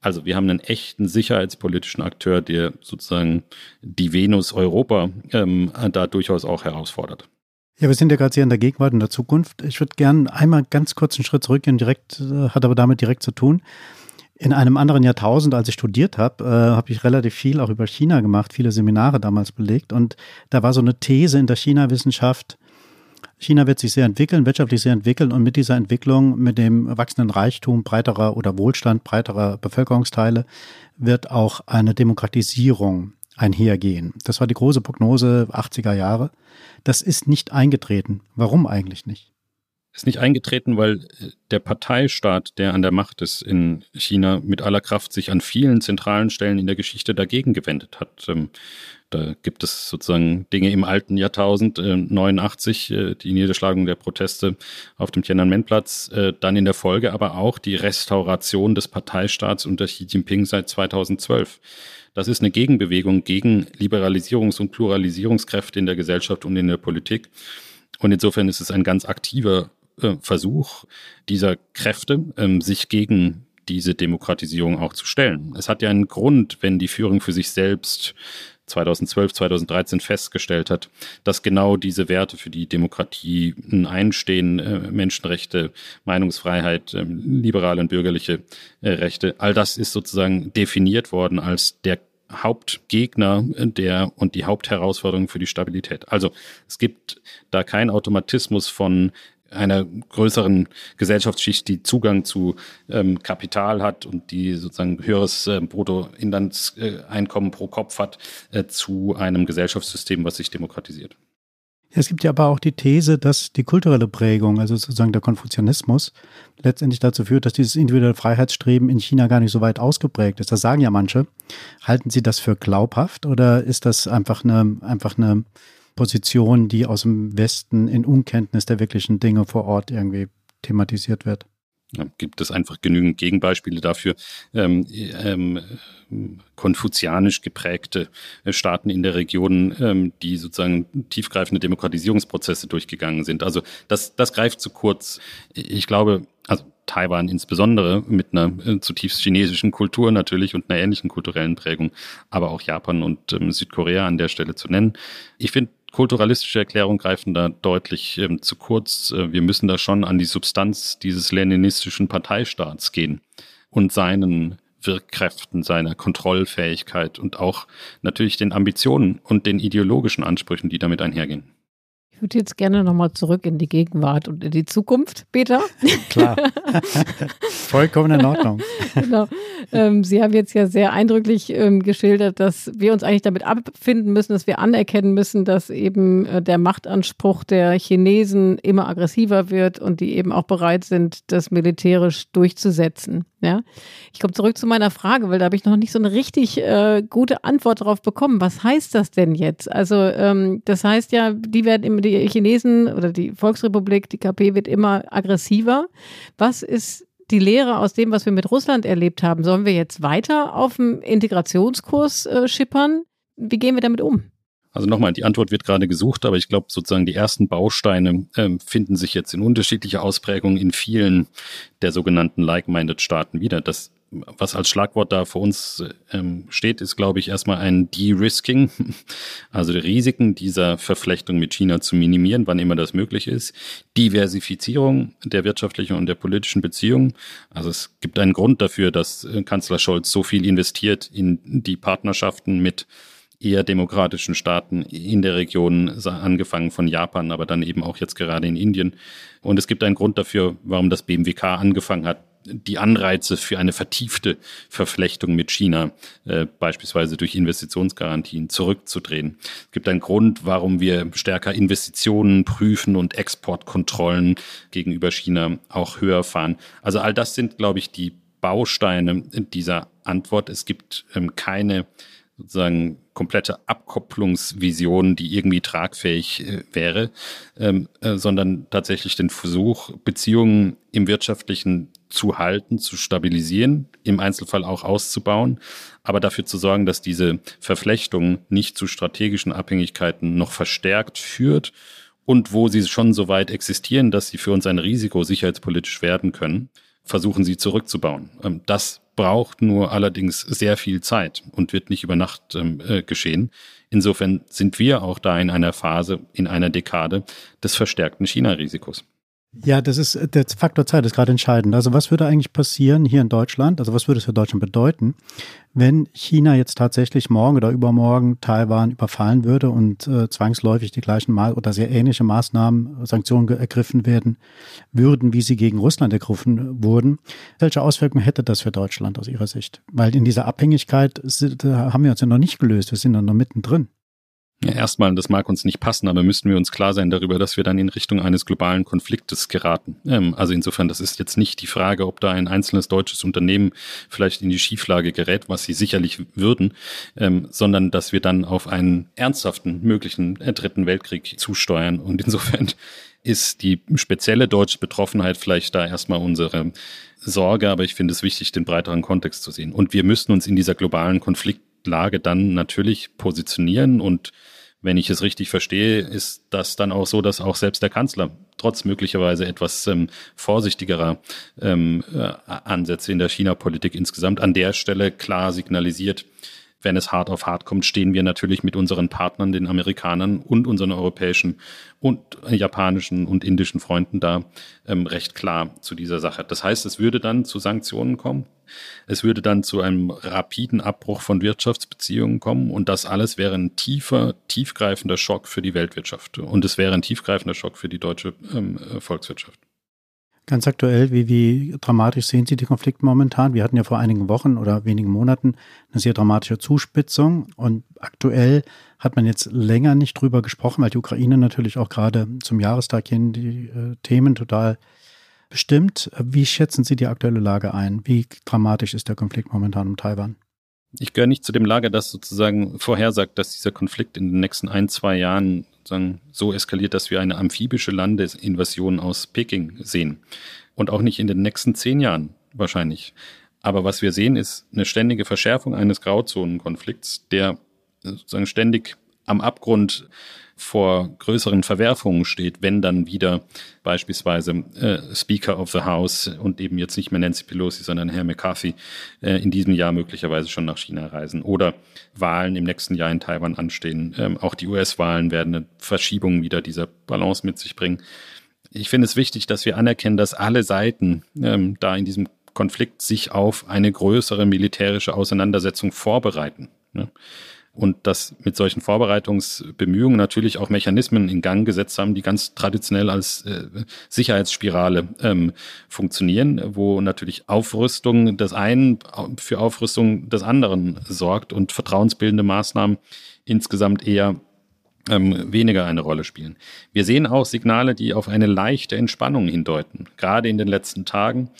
Also wir haben einen echten sicherheitspolitischen Akteur, der sozusagen die Venus Europa ähm, da durchaus auch herausfordert. Ja, wir sind ja gerade sehr in der Gegenwart und der Zukunft. Ich würde gerne einmal ganz kurz einen Schritt zurückgehen, direkt, äh, hat aber damit direkt zu tun. In einem anderen Jahrtausend, als ich studiert habe, äh, habe ich relativ viel auch über China gemacht, viele Seminare damals belegt. Und da war so eine These in der China-Wissenschaft, China wird sich sehr entwickeln, wirtschaftlich sehr entwickeln und mit dieser Entwicklung, mit dem wachsenden Reichtum breiterer oder Wohlstand breiterer Bevölkerungsteile wird auch eine Demokratisierung einhergehen. Das war die große Prognose 80er Jahre. Das ist nicht eingetreten. Warum eigentlich nicht? Ist nicht eingetreten, weil äh, der Parteistaat, der an der Macht ist in China, mit aller Kraft sich an vielen zentralen Stellen in der Geschichte dagegen gewendet hat. Ähm, da gibt es sozusagen Dinge im alten Jahrtausend, äh, 89, äh, die Niederschlagung der Proteste auf dem Tiananmen-Platz, äh, dann in der Folge aber auch die Restauration des Parteistaats unter Xi Jinping seit 2012. Das ist eine Gegenbewegung gegen Liberalisierungs- und Pluralisierungskräfte in der Gesellschaft und in der Politik. Und insofern ist es ein ganz aktiver äh, Versuch dieser Kräfte, ähm, sich gegen diese Demokratisierung auch zu stellen. Es hat ja einen Grund, wenn die Führung für sich selbst 2012, 2013 festgestellt hat, dass genau diese Werte für die Demokratie einstehen, äh, Menschenrechte, Meinungsfreiheit, äh, liberale und bürgerliche äh, Rechte, all das ist sozusagen definiert worden als der Hauptgegner der und die Hauptherausforderung für die Stabilität. Also es gibt da keinen Automatismus von einer größeren Gesellschaftsschicht, die Zugang zu ähm, Kapital hat und die sozusagen höheres äh, Bruttoinlandseinkommen pro Kopf hat, äh, zu einem Gesellschaftssystem, was sich demokratisiert. Es gibt ja aber auch die These, dass die kulturelle Prägung, also sozusagen der Konfuzianismus, letztendlich dazu führt, dass dieses individuelle Freiheitsstreben in China gar nicht so weit ausgeprägt ist. Das sagen ja manche. Halten Sie das für glaubhaft oder ist das einfach eine, einfach eine Position, die aus dem Westen in Unkenntnis der wirklichen Dinge vor Ort irgendwie thematisiert wird. Ja, gibt es einfach genügend Gegenbeispiele dafür. Ähm, ähm, konfuzianisch geprägte Staaten in der Region, ähm, die sozusagen tiefgreifende Demokratisierungsprozesse durchgegangen sind. Also das, das greift zu kurz. Ich glaube, also Taiwan insbesondere mit einer äh, zutiefst chinesischen Kultur natürlich und einer ähnlichen kulturellen Prägung, aber auch Japan und ähm, Südkorea an der Stelle zu nennen. Ich finde, kulturalistische Erklärungen greifen da deutlich ähm, zu kurz. Äh, wir müssen da schon an die Substanz dieses leninistischen Parteistaats gehen und seinen Wirkkräften, seiner Kontrollfähigkeit und auch natürlich den Ambitionen und den ideologischen Ansprüchen, die damit einhergehen würde jetzt gerne nochmal zurück in die Gegenwart und in die Zukunft, Peter. Klar. [laughs] Vollkommen in Ordnung. genau. Ähm, Sie haben jetzt ja sehr eindrücklich ähm, geschildert, dass wir uns eigentlich damit abfinden müssen, dass wir anerkennen müssen, dass eben äh, der Machtanspruch der Chinesen immer aggressiver wird und die eben auch bereit sind, das militärisch durchzusetzen. Ja, ich komme zurück zu meiner Frage, weil da habe ich noch nicht so eine richtig äh, gute Antwort darauf bekommen. Was heißt das denn jetzt? Also ähm, das heißt ja, die werden immer die Chinesen oder die Volksrepublik, die KP wird immer aggressiver. Was ist die Lehre aus dem, was wir mit Russland erlebt haben? Sollen wir jetzt weiter auf dem Integrationskurs äh, schippern? Wie gehen wir damit um? Also nochmal, die Antwort wird gerade gesucht, aber ich glaube sozusagen die ersten Bausteine ähm, finden sich jetzt in unterschiedlicher Ausprägung in vielen der sogenannten like-minded Staaten wieder. Das, was als Schlagwort da für uns ähm, steht, ist, glaube ich, erstmal ein De-Risking, [laughs] also die Risiken dieser Verflechtung mit China zu minimieren, wann immer das möglich ist. Diversifizierung der wirtschaftlichen und der politischen Beziehungen. Also es gibt einen Grund dafür, dass äh, Kanzler Scholz so viel investiert in die Partnerschaften mit eher demokratischen Staaten in der Region, angefangen von Japan, aber dann eben auch jetzt gerade in Indien. Und es gibt einen Grund dafür, warum das BMWK angefangen hat, die Anreize für eine vertiefte Verflechtung mit China, äh, beispielsweise durch Investitionsgarantien, zurückzudrehen. Es gibt einen Grund, warum wir stärker Investitionen prüfen und Exportkontrollen gegenüber China auch höher fahren. Also all das sind, glaube ich, die Bausteine dieser Antwort. Es gibt ähm, keine sozusagen komplette Abkopplungsvision, die irgendwie tragfähig äh, wäre, ähm, äh, sondern tatsächlich den Versuch, Beziehungen im Wirtschaftlichen zu halten, zu stabilisieren, im Einzelfall auch auszubauen, aber dafür zu sorgen, dass diese Verflechtung nicht zu strategischen Abhängigkeiten noch verstärkt führt und wo sie schon so weit existieren, dass sie für uns ein Risiko sicherheitspolitisch werden können, versuchen sie zurückzubauen. Ähm, das braucht nur allerdings sehr viel Zeit und wird nicht über Nacht ähm, äh, geschehen. Insofern sind wir auch da in einer Phase, in einer Dekade des verstärkten China-Risikos. Ja, das ist der Faktor Zeit ist gerade entscheidend. Also was würde eigentlich passieren hier in Deutschland? Also was würde es für Deutschland bedeuten, wenn China jetzt tatsächlich morgen oder übermorgen Taiwan überfallen würde und äh, zwangsläufig die gleichen Ma oder sehr ähnliche Maßnahmen, Sanktionen ergriffen werden würden, wie sie gegen Russland ergriffen wurden? Welche Auswirkungen hätte das für Deutschland aus Ihrer Sicht? Weil in dieser Abhängigkeit sind, haben wir uns ja noch nicht gelöst. Wir sind noch mittendrin. Erstmal, das mag uns nicht passen, aber müssten wir uns klar sein darüber, dass wir dann in Richtung eines globalen Konfliktes geraten. Ähm, also insofern, das ist jetzt nicht die Frage, ob da ein einzelnes deutsches Unternehmen vielleicht in die Schieflage gerät, was sie sicherlich würden, ähm, sondern dass wir dann auf einen ernsthaften möglichen äh, dritten Weltkrieg zusteuern. Und insofern [laughs] ist die spezielle deutsche Betroffenheit vielleicht da erstmal unsere Sorge, aber ich finde es wichtig, den breiteren Kontext zu sehen. Und wir müssen uns in dieser globalen Konfliktlage dann natürlich positionieren und wenn ich es richtig verstehe, ist das dann auch so, dass auch selbst der Kanzler trotz möglicherweise etwas ähm, vorsichtigerer ähm, äh, Ansätze in der China-Politik insgesamt an der Stelle klar signalisiert, wenn es hart auf hart kommt, stehen wir natürlich mit unseren Partnern, den Amerikanern und unseren europäischen und japanischen und indischen Freunden da ähm, recht klar zu dieser Sache. Das heißt, es würde dann zu Sanktionen kommen. Es würde dann zu einem rapiden Abbruch von Wirtschaftsbeziehungen kommen und das alles wäre ein tiefer, tiefgreifender Schock für die Weltwirtschaft und es wäre ein tiefgreifender Schock für die deutsche ähm, Volkswirtschaft. Ganz aktuell, wie, wie dramatisch sehen Sie die Konflikte momentan? Wir hatten ja vor einigen Wochen oder wenigen Monaten eine sehr dramatische Zuspitzung und aktuell hat man jetzt länger nicht drüber gesprochen, weil die Ukraine natürlich auch gerade zum Jahrestag hin die äh, Themen total bestimmt. Wie schätzen Sie die aktuelle Lage ein? Wie dramatisch ist der Konflikt momentan um Taiwan? Ich gehöre nicht zu dem Lager, das sozusagen vorhersagt, dass dieser Konflikt in den nächsten ein, zwei Jahren so eskaliert, dass wir eine amphibische Landesinvasion aus Peking sehen. Und auch nicht in den nächsten zehn Jahren wahrscheinlich. Aber was wir sehen, ist eine ständige Verschärfung eines Grauzonenkonflikts, der sozusagen ständig am Abgrund vor größeren Verwerfungen steht, wenn dann wieder beispielsweise äh, Speaker of the House und eben jetzt nicht mehr Nancy Pelosi, sondern Herr McCarthy äh, in diesem Jahr möglicherweise schon nach China reisen oder Wahlen im nächsten Jahr in Taiwan anstehen. Ähm, auch die US-Wahlen werden eine Verschiebung wieder dieser Balance mit sich bringen. Ich finde es wichtig, dass wir anerkennen, dass alle Seiten ähm, da in diesem Konflikt sich auf eine größere militärische Auseinandersetzung vorbereiten. Ne? Und dass mit solchen Vorbereitungsbemühungen natürlich auch Mechanismen in Gang gesetzt haben, die ganz traditionell als äh, Sicherheitsspirale ähm, funktionieren, wo natürlich Aufrüstung des einen für Aufrüstung des anderen sorgt und vertrauensbildende Maßnahmen insgesamt eher ähm, weniger eine Rolle spielen. Wir sehen auch Signale, die auf eine leichte Entspannung hindeuten. Gerade in den letzten Tagen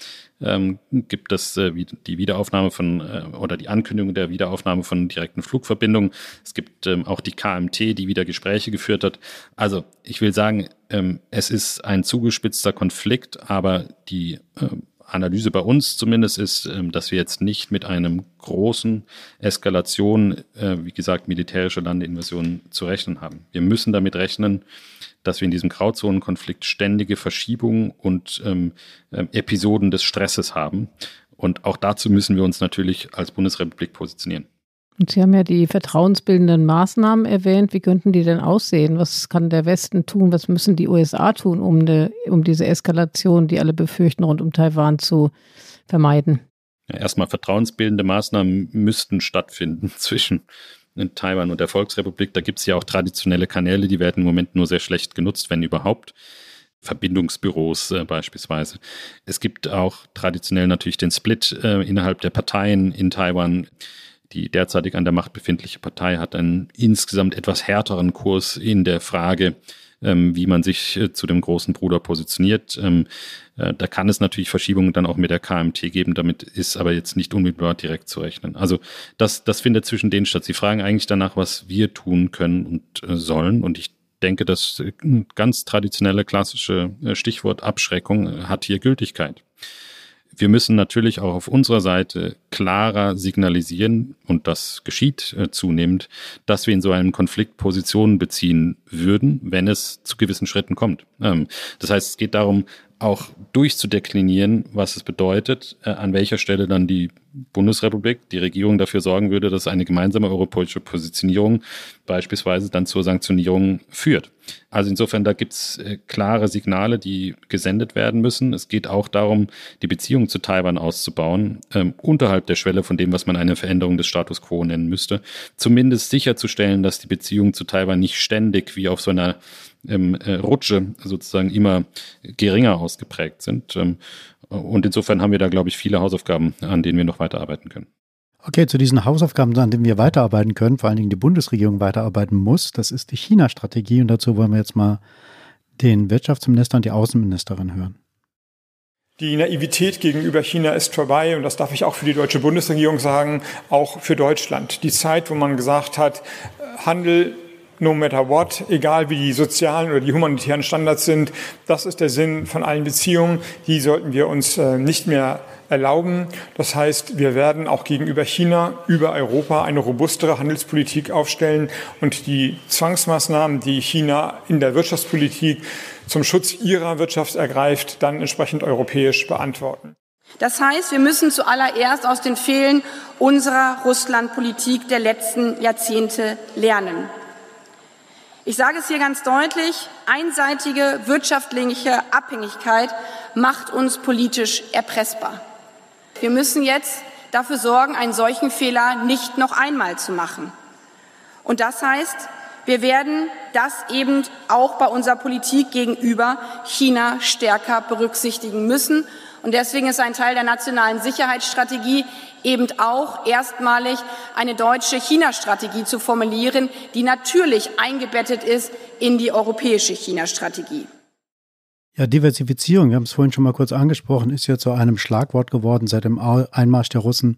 ähm, gibt es äh, die Wiederaufnahme von äh, oder die Ankündigung der Wiederaufnahme von direkten Flugverbindungen. Es gibt ähm, auch die KMT, die wieder Gespräche geführt hat. Also ich will sagen, ähm, es ist ein zugespitzter Konflikt, aber die äh, Analyse bei uns zumindest ist, ähm, dass wir jetzt nicht mit einem großen Eskalation, äh, wie gesagt, militärische Landeinvasion zu rechnen haben. Wir müssen damit rechnen, dass wir in diesem Grauzonenkonflikt ständige Verschiebungen und ähm, ähm, Episoden des Stresses haben. Und auch dazu müssen wir uns natürlich als Bundesrepublik positionieren. Und Sie haben ja die vertrauensbildenden Maßnahmen erwähnt. Wie könnten die denn aussehen? Was kann der Westen tun? Was müssen die USA tun, um, eine, um diese Eskalation, die alle befürchten, rund um Taiwan zu vermeiden? Ja, erstmal vertrauensbildende Maßnahmen müssten stattfinden [laughs] zwischen Taiwan und der Volksrepublik. Da gibt es ja auch traditionelle Kanäle, die werden im Moment nur sehr schlecht genutzt, wenn überhaupt. Verbindungsbüros äh, beispielsweise. Es gibt auch traditionell natürlich den Split äh, innerhalb der Parteien in Taiwan. Die derzeitig an der Macht befindliche Partei hat einen insgesamt etwas härteren Kurs in der Frage, ähm, wie man sich äh, zu dem großen Bruder positioniert. Ähm, äh, da kann es natürlich Verschiebungen dann auch mit der KMT geben, damit ist aber jetzt nicht unmittelbar direkt zu rechnen. Also das, das findet zwischen denen statt. Sie fragen eigentlich danach, was wir tun können und äh, sollen. Und ich denke, das ganz traditionelle klassische Stichwort Abschreckung hat hier Gültigkeit wir müssen natürlich auch auf unserer Seite klarer signalisieren, und das geschieht äh, zunehmend, dass wir in so einem Konflikt Positionen beziehen würden, wenn es zu gewissen Schritten kommt. Ähm, das heißt, es geht darum, auch durchzudeklinieren, was es bedeutet, äh, an welcher Stelle dann die Bundesrepublik, die Regierung dafür sorgen würde, dass eine gemeinsame europäische Positionierung beispielsweise dann zur Sanktionierung führt. Also insofern, da gibt's äh, klare Signale, die gesendet werden müssen. Es geht auch darum, die Beziehung zu Taiwan auszubauen, ähm, unterhalb der Schwelle von dem, was man eine Veränderung des Status quo nennen müsste. Zumindest sicherzustellen, dass die Beziehung zu Taiwan nicht ständig wie auf so einer ähm, äh, Rutsche sozusagen immer geringer ausgeprägt sind. Ähm, und insofern haben wir da, glaube ich, viele Hausaufgaben, an denen wir noch weiterarbeiten können. Okay, zu diesen Hausaufgaben, an denen wir weiterarbeiten können, vor allen Dingen die Bundesregierung weiterarbeiten muss, das ist die China-Strategie. Und dazu wollen wir jetzt mal den Wirtschaftsminister und die Außenministerin hören. Die Naivität gegenüber China ist vorbei und das darf ich auch für die deutsche Bundesregierung sagen, auch für Deutschland. Die Zeit, wo man gesagt hat, Handel no matter what, egal wie die sozialen oder die humanitären Standards sind. Das ist der Sinn von allen Beziehungen. Die sollten wir uns äh, nicht mehr erlauben. Das heißt, wir werden auch gegenüber China über Europa eine robustere Handelspolitik aufstellen und die Zwangsmaßnahmen, die China in der Wirtschaftspolitik zum Schutz ihrer Wirtschaft ergreift, dann entsprechend europäisch beantworten. Das heißt, wir müssen zuallererst aus den Fehlern unserer Russlandpolitik der letzten Jahrzehnte lernen. Ich sage es hier ganz deutlich, einseitige wirtschaftliche Abhängigkeit macht uns politisch erpressbar. Wir müssen jetzt dafür sorgen, einen solchen Fehler nicht noch einmal zu machen. Und das heißt, wir werden das eben auch bei unserer Politik gegenüber China stärker berücksichtigen müssen. Und deswegen ist ein Teil der nationalen Sicherheitsstrategie eben auch erstmalig eine deutsche China-Strategie zu formulieren, die natürlich eingebettet ist in die europäische China-Strategie. Ja, Diversifizierung, wir haben es vorhin schon mal kurz angesprochen, ist ja zu einem Schlagwort geworden seit dem Einmarsch der Russen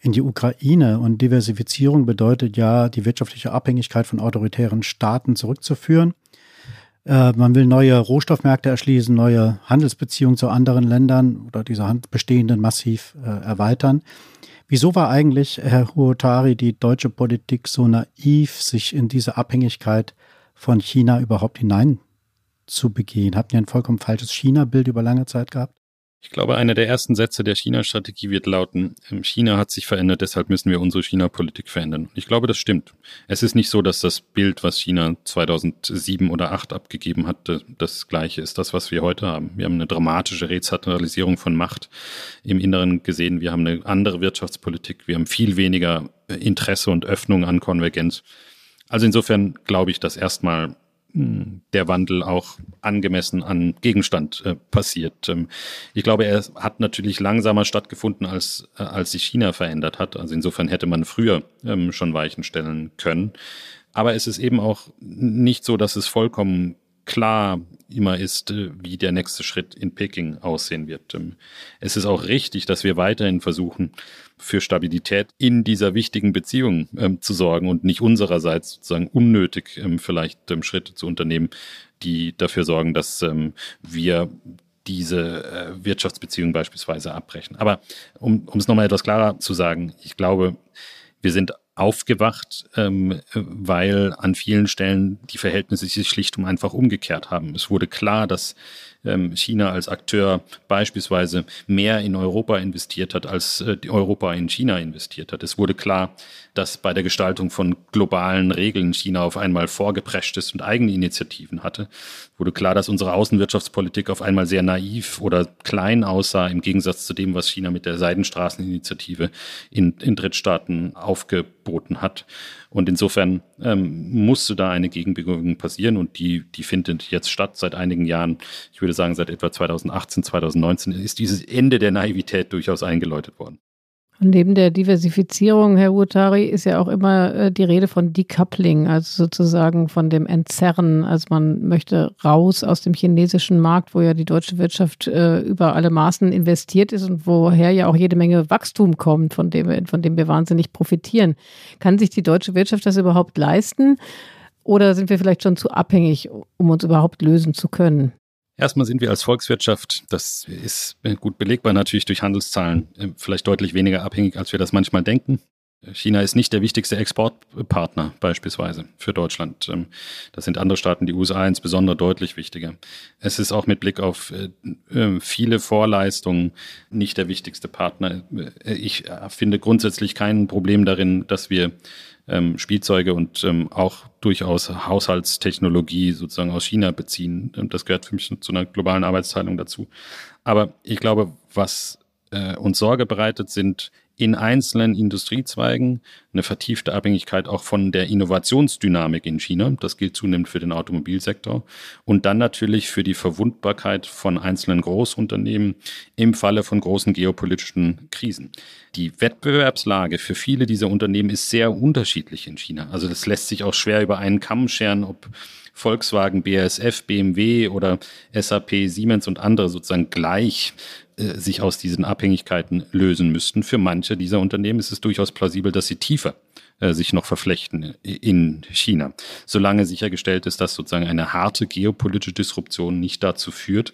in die Ukraine. Und Diversifizierung bedeutet ja, die wirtschaftliche Abhängigkeit von autoritären Staaten zurückzuführen. Äh, man will neue Rohstoffmärkte erschließen, neue Handelsbeziehungen zu anderen Ländern oder diese bestehenden massiv äh, erweitern. Wieso war eigentlich, Herr Huotari, die deutsche Politik so naiv, sich in diese Abhängigkeit von China überhaupt hinein zu begehen? Habt ihr ein vollkommen falsches China-Bild über lange Zeit gehabt? Ich glaube, einer der ersten Sätze der China-Strategie wird lauten, ähm, China hat sich verändert, deshalb müssen wir unsere China-Politik verändern. Ich glaube, das stimmt. Es ist nicht so, dass das Bild, was China 2007 oder 2008 abgegeben hat, das gleiche ist, das, was wir heute haben. Wir haben eine dramatische Rezentralisierung von Macht im Inneren gesehen. Wir haben eine andere Wirtschaftspolitik. Wir haben viel weniger äh, Interesse und Öffnung an Konvergenz. Also insofern glaube ich, dass erstmal der Wandel auch angemessen an Gegenstand äh, passiert. Ähm, ich glaube, er hat natürlich langsamer stattgefunden, als, äh, als sich China verändert hat. Also insofern hätte man früher ähm, schon Weichen stellen können. Aber es ist eben auch nicht so, dass es vollkommen klar immer ist, äh, wie der nächste Schritt in Peking aussehen wird. Ähm, es ist auch richtig, dass wir weiterhin versuchen, für Stabilität in dieser wichtigen Beziehung ähm, zu sorgen und nicht unsererseits sozusagen unnötig ähm, vielleicht ähm, Schritte zu unternehmen, die dafür sorgen, dass ähm, wir diese äh, Wirtschaftsbeziehung beispielsweise abbrechen. Aber um, um es nochmal etwas klarer zu sagen, ich glaube, wir sind aufgewacht, ähm, weil an vielen Stellen die Verhältnisse sich schlicht und einfach umgekehrt haben. Es wurde klar, dass China als Akteur beispielsweise mehr in Europa investiert hat, als äh, Europa in China investiert hat. Es wurde klar, dass bei der Gestaltung von globalen Regeln China auf einmal vorgeprescht ist und eigene Initiativen hatte. Es wurde klar, dass unsere Außenwirtschaftspolitik auf einmal sehr naiv oder klein aussah im Gegensatz zu dem, was China mit der Seidenstraßeninitiative in, in Drittstaaten aufgeboten hat. Und insofern ähm, musste da eine Gegenbewegung passieren und die, die findet jetzt statt seit einigen Jahren. Ich würde sagen, seit etwa 2018, 2019 ist dieses Ende der Naivität durchaus eingeläutet worden. Und neben der Diversifizierung, Herr Urtari, ist ja auch immer äh, die Rede von Decoupling, also sozusagen von dem Entzerren. Also man möchte raus aus dem chinesischen Markt, wo ja die deutsche Wirtschaft äh, über alle Maßen investiert ist und woher ja auch jede Menge Wachstum kommt, von dem, von dem wir wahnsinnig profitieren. Kann sich die deutsche Wirtschaft das überhaupt leisten? Oder sind wir vielleicht schon zu abhängig, um uns überhaupt lösen zu können? Erstmal sind wir als Volkswirtschaft, das ist gut belegbar natürlich durch Handelszahlen, äh, vielleicht deutlich weniger abhängig, als wir das manchmal denken. China ist nicht der wichtigste Exportpartner beispielsweise für Deutschland. Ähm, das sind andere Staaten, die USA insbesondere deutlich wichtiger. Es ist auch mit Blick auf äh, äh, viele Vorleistungen nicht der wichtigste Partner. Ich finde grundsätzlich kein Problem darin, dass wir ähm, Spielzeuge und ähm, auch durchaus Haushaltstechnologie sozusagen aus China beziehen. Das gehört für mich zu einer globalen Arbeitsteilung dazu. Aber ich glaube, was äh, uns Sorge bereitet, sind in einzelnen Industriezweigen eine vertiefte Abhängigkeit auch von der Innovationsdynamik in China. Das gilt zunehmend für den Automobilsektor. Und dann natürlich für die Verwundbarkeit von einzelnen Großunternehmen im Falle von großen geopolitischen Krisen. Die Wettbewerbslage für viele dieser Unternehmen ist sehr unterschiedlich in China. Also das lässt sich auch schwer über einen Kamm scheren, ob Volkswagen, BASF, BMW oder SAP, Siemens und andere sozusagen gleich äh, sich aus diesen Abhängigkeiten lösen müssten. Für manche dieser Unternehmen ist es durchaus plausibel, dass sie tiefer äh, sich noch verflechten in China. Solange sichergestellt ist, dass sozusagen eine harte geopolitische Disruption nicht dazu führt,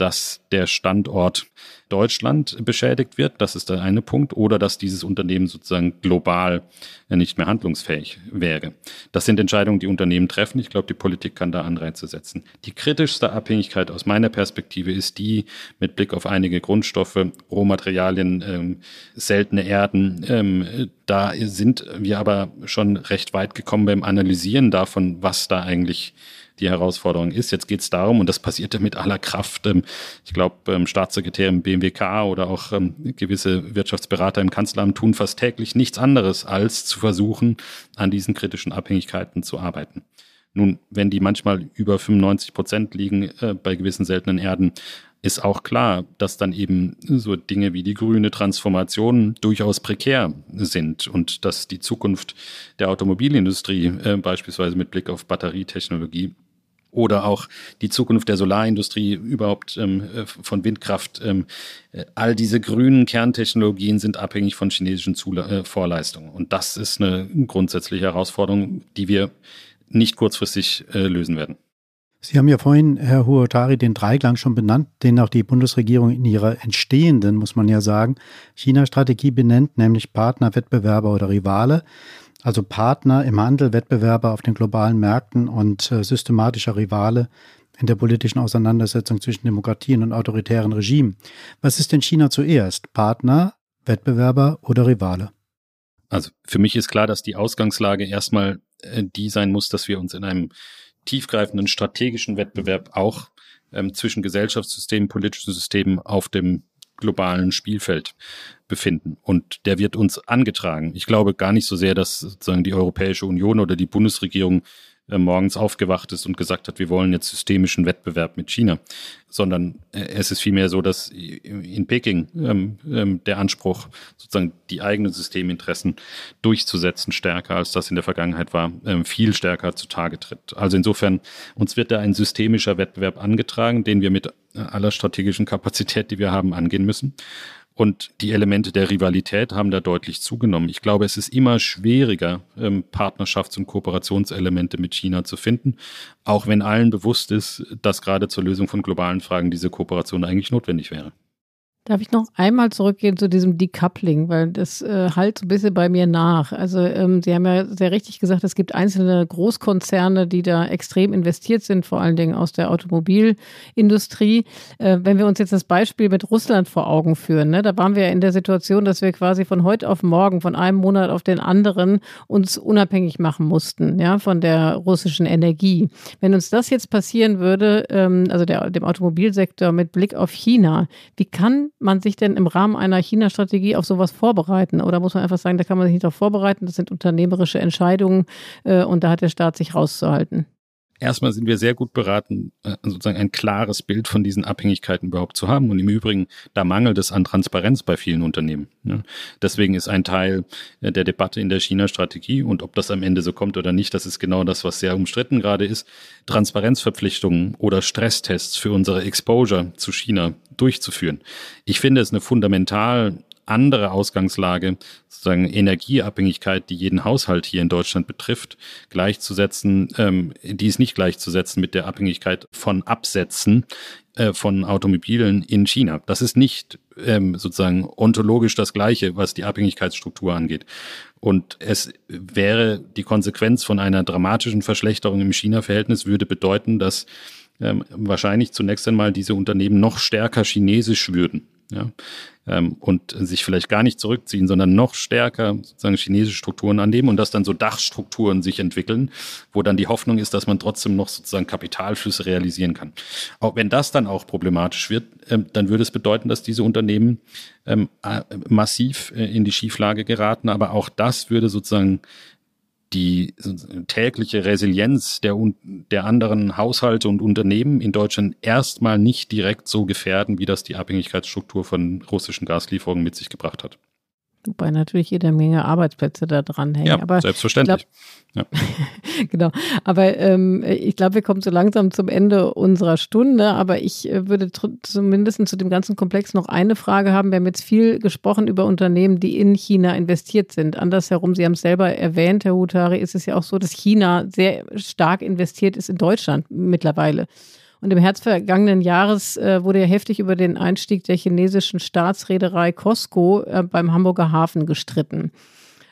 dass der Standort Deutschland beschädigt wird, das ist der eine Punkt, oder dass dieses Unternehmen sozusagen global nicht mehr handlungsfähig wäre. Das sind Entscheidungen, die Unternehmen treffen. Ich glaube, die Politik kann da Anreize setzen. Die kritischste Abhängigkeit aus meiner Perspektive ist die mit Blick auf einige Grundstoffe, Rohmaterialien, ähm, seltene Erden. Ähm, da sind wir aber schon recht weit gekommen beim Analysieren davon, was da eigentlich die Herausforderung ist. Jetzt geht es darum, und das passierte mit aller Kraft, ähm, ich glaube, ähm, Staatssekretär im BMWK oder auch ähm, gewisse Wirtschaftsberater im Kanzleramt tun fast täglich nichts anderes, als zu versuchen, an diesen kritischen Abhängigkeiten zu arbeiten. Nun, wenn die manchmal über 95 Prozent liegen äh, bei gewissen seltenen Erden, ist auch klar, dass dann eben so Dinge wie die grüne Transformation durchaus prekär sind und dass die Zukunft der Automobilindustrie äh, beispielsweise mit Blick auf Batterietechnologie oder auch die Zukunft der Solarindustrie, überhaupt ähm, äh, von Windkraft. Ähm, äh, all diese grünen Kerntechnologien sind abhängig von chinesischen Zula äh, Vorleistungen. Und das ist eine grundsätzliche Herausforderung, die wir nicht kurzfristig äh, lösen werden. Sie haben ja vorhin, Herr Huotari, den Dreiklang schon benannt, den auch die Bundesregierung in ihrer entstehenden, muss man ja sagen, China-Strategie benennt, nämlich Partner, Wettbewerber oder Rivale. Also Partner im Handel, Wettbewerber auf den globalen Märkten und äh, systematischer Rivale in der politischen Auseinandersetzung zwischen Demokratien und autoritären Regimen. Was ist denn China zuerst? Partner, Wettbewerber oder Rivale? Also für mich ist klar, dass die Ausgangslage erstmal äh, die sein muss, dass wir uns in einem tiefgreifenden strategischen Wettbewerb auch ähm, zwischen Gesellschaftssystemen, politischen Systemen auf dem globalen Spielfeld befinden. Und der wird uns angetragen. Ich glaube gar nicht so sehr, dass sozusagen die Europäische Union oder die Bundesregierung äh, morgens aufgewacht ist und gesagt hat, wir wollen jetzt systemischen Wettbewerb mit China, sondern äh, es ist vielmehr so, dass in Peking ähm, ähm, der Anspruch, sozusagen die eigenen Systeminteressen durchzusetzen, stärker als das in der Vergangenheit war, ähm, viel stärker zutage tritt. Also insofern, uns wird da ein systemischer Wettbewerb angetragen, den wir mit aller strategischen Kapazität, die wir haben, angehen müssen. Und die Elemente der Rivalität haben da deutlich zugenommen. Ich glaube, es ist immer schwieriger, ähm, Partnerschafts- und Kooperationselemente mit China zu finden, auch wenn allen bewusst ist, dass gerade zur Lösung von globalen Fragen diese Kooperation eigentlich notwendig wäre. Darf ich noch einmal zurückgehen zu diesem Decoupling, weil das äh, halt so ein bisschen bei mir nach. Also ähm, Sie haben ja sehr richtig gesagt, es gibt einzelne Großkonzerne, die da extrem investiert sind, vor allen Dingen aus der Automobilindustrie. Äh, wenn wir uns jetzt das Beispiel mit Russland vor Augen führen, ne, da waren wir ja in der Situation, dass wir quasi von heute auf morgen, von einem Monat auf den anderen uns unabhängig machen mussten, ja, von der russischen Energie. Wenn uns das jetzt passieren würde, ähm, also der, dem Automobilsektor mit Blick auf China, wie kann man sich denn im Rahmen einer China-Strategie auf sowas vorbereiten? Oder muss man einfach sagen, da kann man sich nicht darauf vorbereiten, das sind unternehmerische Entscheidungen äh, und da hat der Staat sich rauszuhalten? Erstmal sind wir sehr gut beraten, äh, sozusagen ein klares Bild von diesen Abhängigkeiten überhaupt zu haben. Und im Übrigen, da mangelt es an Transparenz bei vielen Unternehmen. Deswegen ist ein Teil äh, der Debatte in der China-Strategie und ob das am Ende so kommt oder nicht, das ist genau das, was sehr umstritten gerade ist, Transparenzverpflichtungen oder Stresstests für unsere Exposure zu China durchzuführen. Ich finde es eine fundamental andere Ausgangslage, sozusagen Energieabhängigkeit, die jeden Haushalt hier in Deutschland betrifft, gleichzusetzen, ähm, die ist nicht gleichzusetzen mit der Abhängigkeit von Absätzen äh, von Automobilen in China. Das ist nicht ähm, sozusagen ontologisch das Gleiche, was die Abhängigkeitsstruktur angeht. Und es wäre die Konsequenz von einer dramatischen Verschlechterung im China-Verhältnis würde bedeuten, dass ähm, wahrscheinlich zunächst einmal diese Unternehmen noch stärker chinesisch würden ja, ähm, und sich vielleicht gar nicht zurückziehen, sondern noch stärker sozusagen chinesische Strukturen annehmen und dass dann so Dachstrukturen sich entwickeln, wo dann die Hoffnung ist, dass man trotzdem noch sozusagen Kapitalflüsse realisieren kann. Auch wenn das dann auch problematisch wird, ähm, dann würde es bedeuten, dass diese Unternehmen ähm, äh, massiv äh, in die Schieflage geraten, aber auch das würde sozusagen die tägliche Resilienz der, der anderen Haushalte und Unternehmen in Deutschland erstmal nicht direkt so gefährden, wie das die Abhängigkeitsstruktur von russischen Gaslieferungen mit sich gebracht hat. Wobei natürlich jede Menge Arbeitsplätze da dranhängen. Ja, Aber selbstverständlich. Glaub, ja. [laughs] genau. Aber ähm, ich glaube, wir kommen so langsam zum Ende unserer Stunde. Aber ich äh, würde zumindest zu dem ganzen Komplex noch eine Frage haben. Wir haben jetzt viel gesprochen über Unternehmen, die in China investiert sind. Andersherum, Sie haben es selber erwähnt, Herr Hutari, ist es ja auch so, dass China sehr stark investiert ist in Deutschland mittlerweile. Und im Herbst vergangenen Jahres äh, wurde ja heftig über den Einstieg der chinesischen Staatsreederei Costco äh, beim Hamburger Hafen gestritten.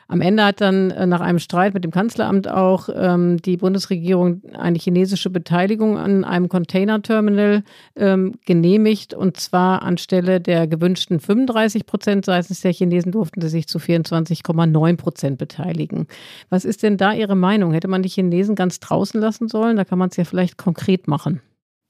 Am Ende hat dann äh, nach einem Streit mit dem Kanzleramt auch ähm, die Bundesregierung eine chinesische Beteiligung an einem Containerterminal ähm, genehmigt und zwar anstelle der gewünschten 35 Prozent seitens der Chinesen durften sie sich zu 24,9 Prozent beteiligen. Was ist denn da Ihre Meinung? Hätte man die Chinesen ganz draußen lassen sollen? Da kann man es ja vielleicht konkret machen.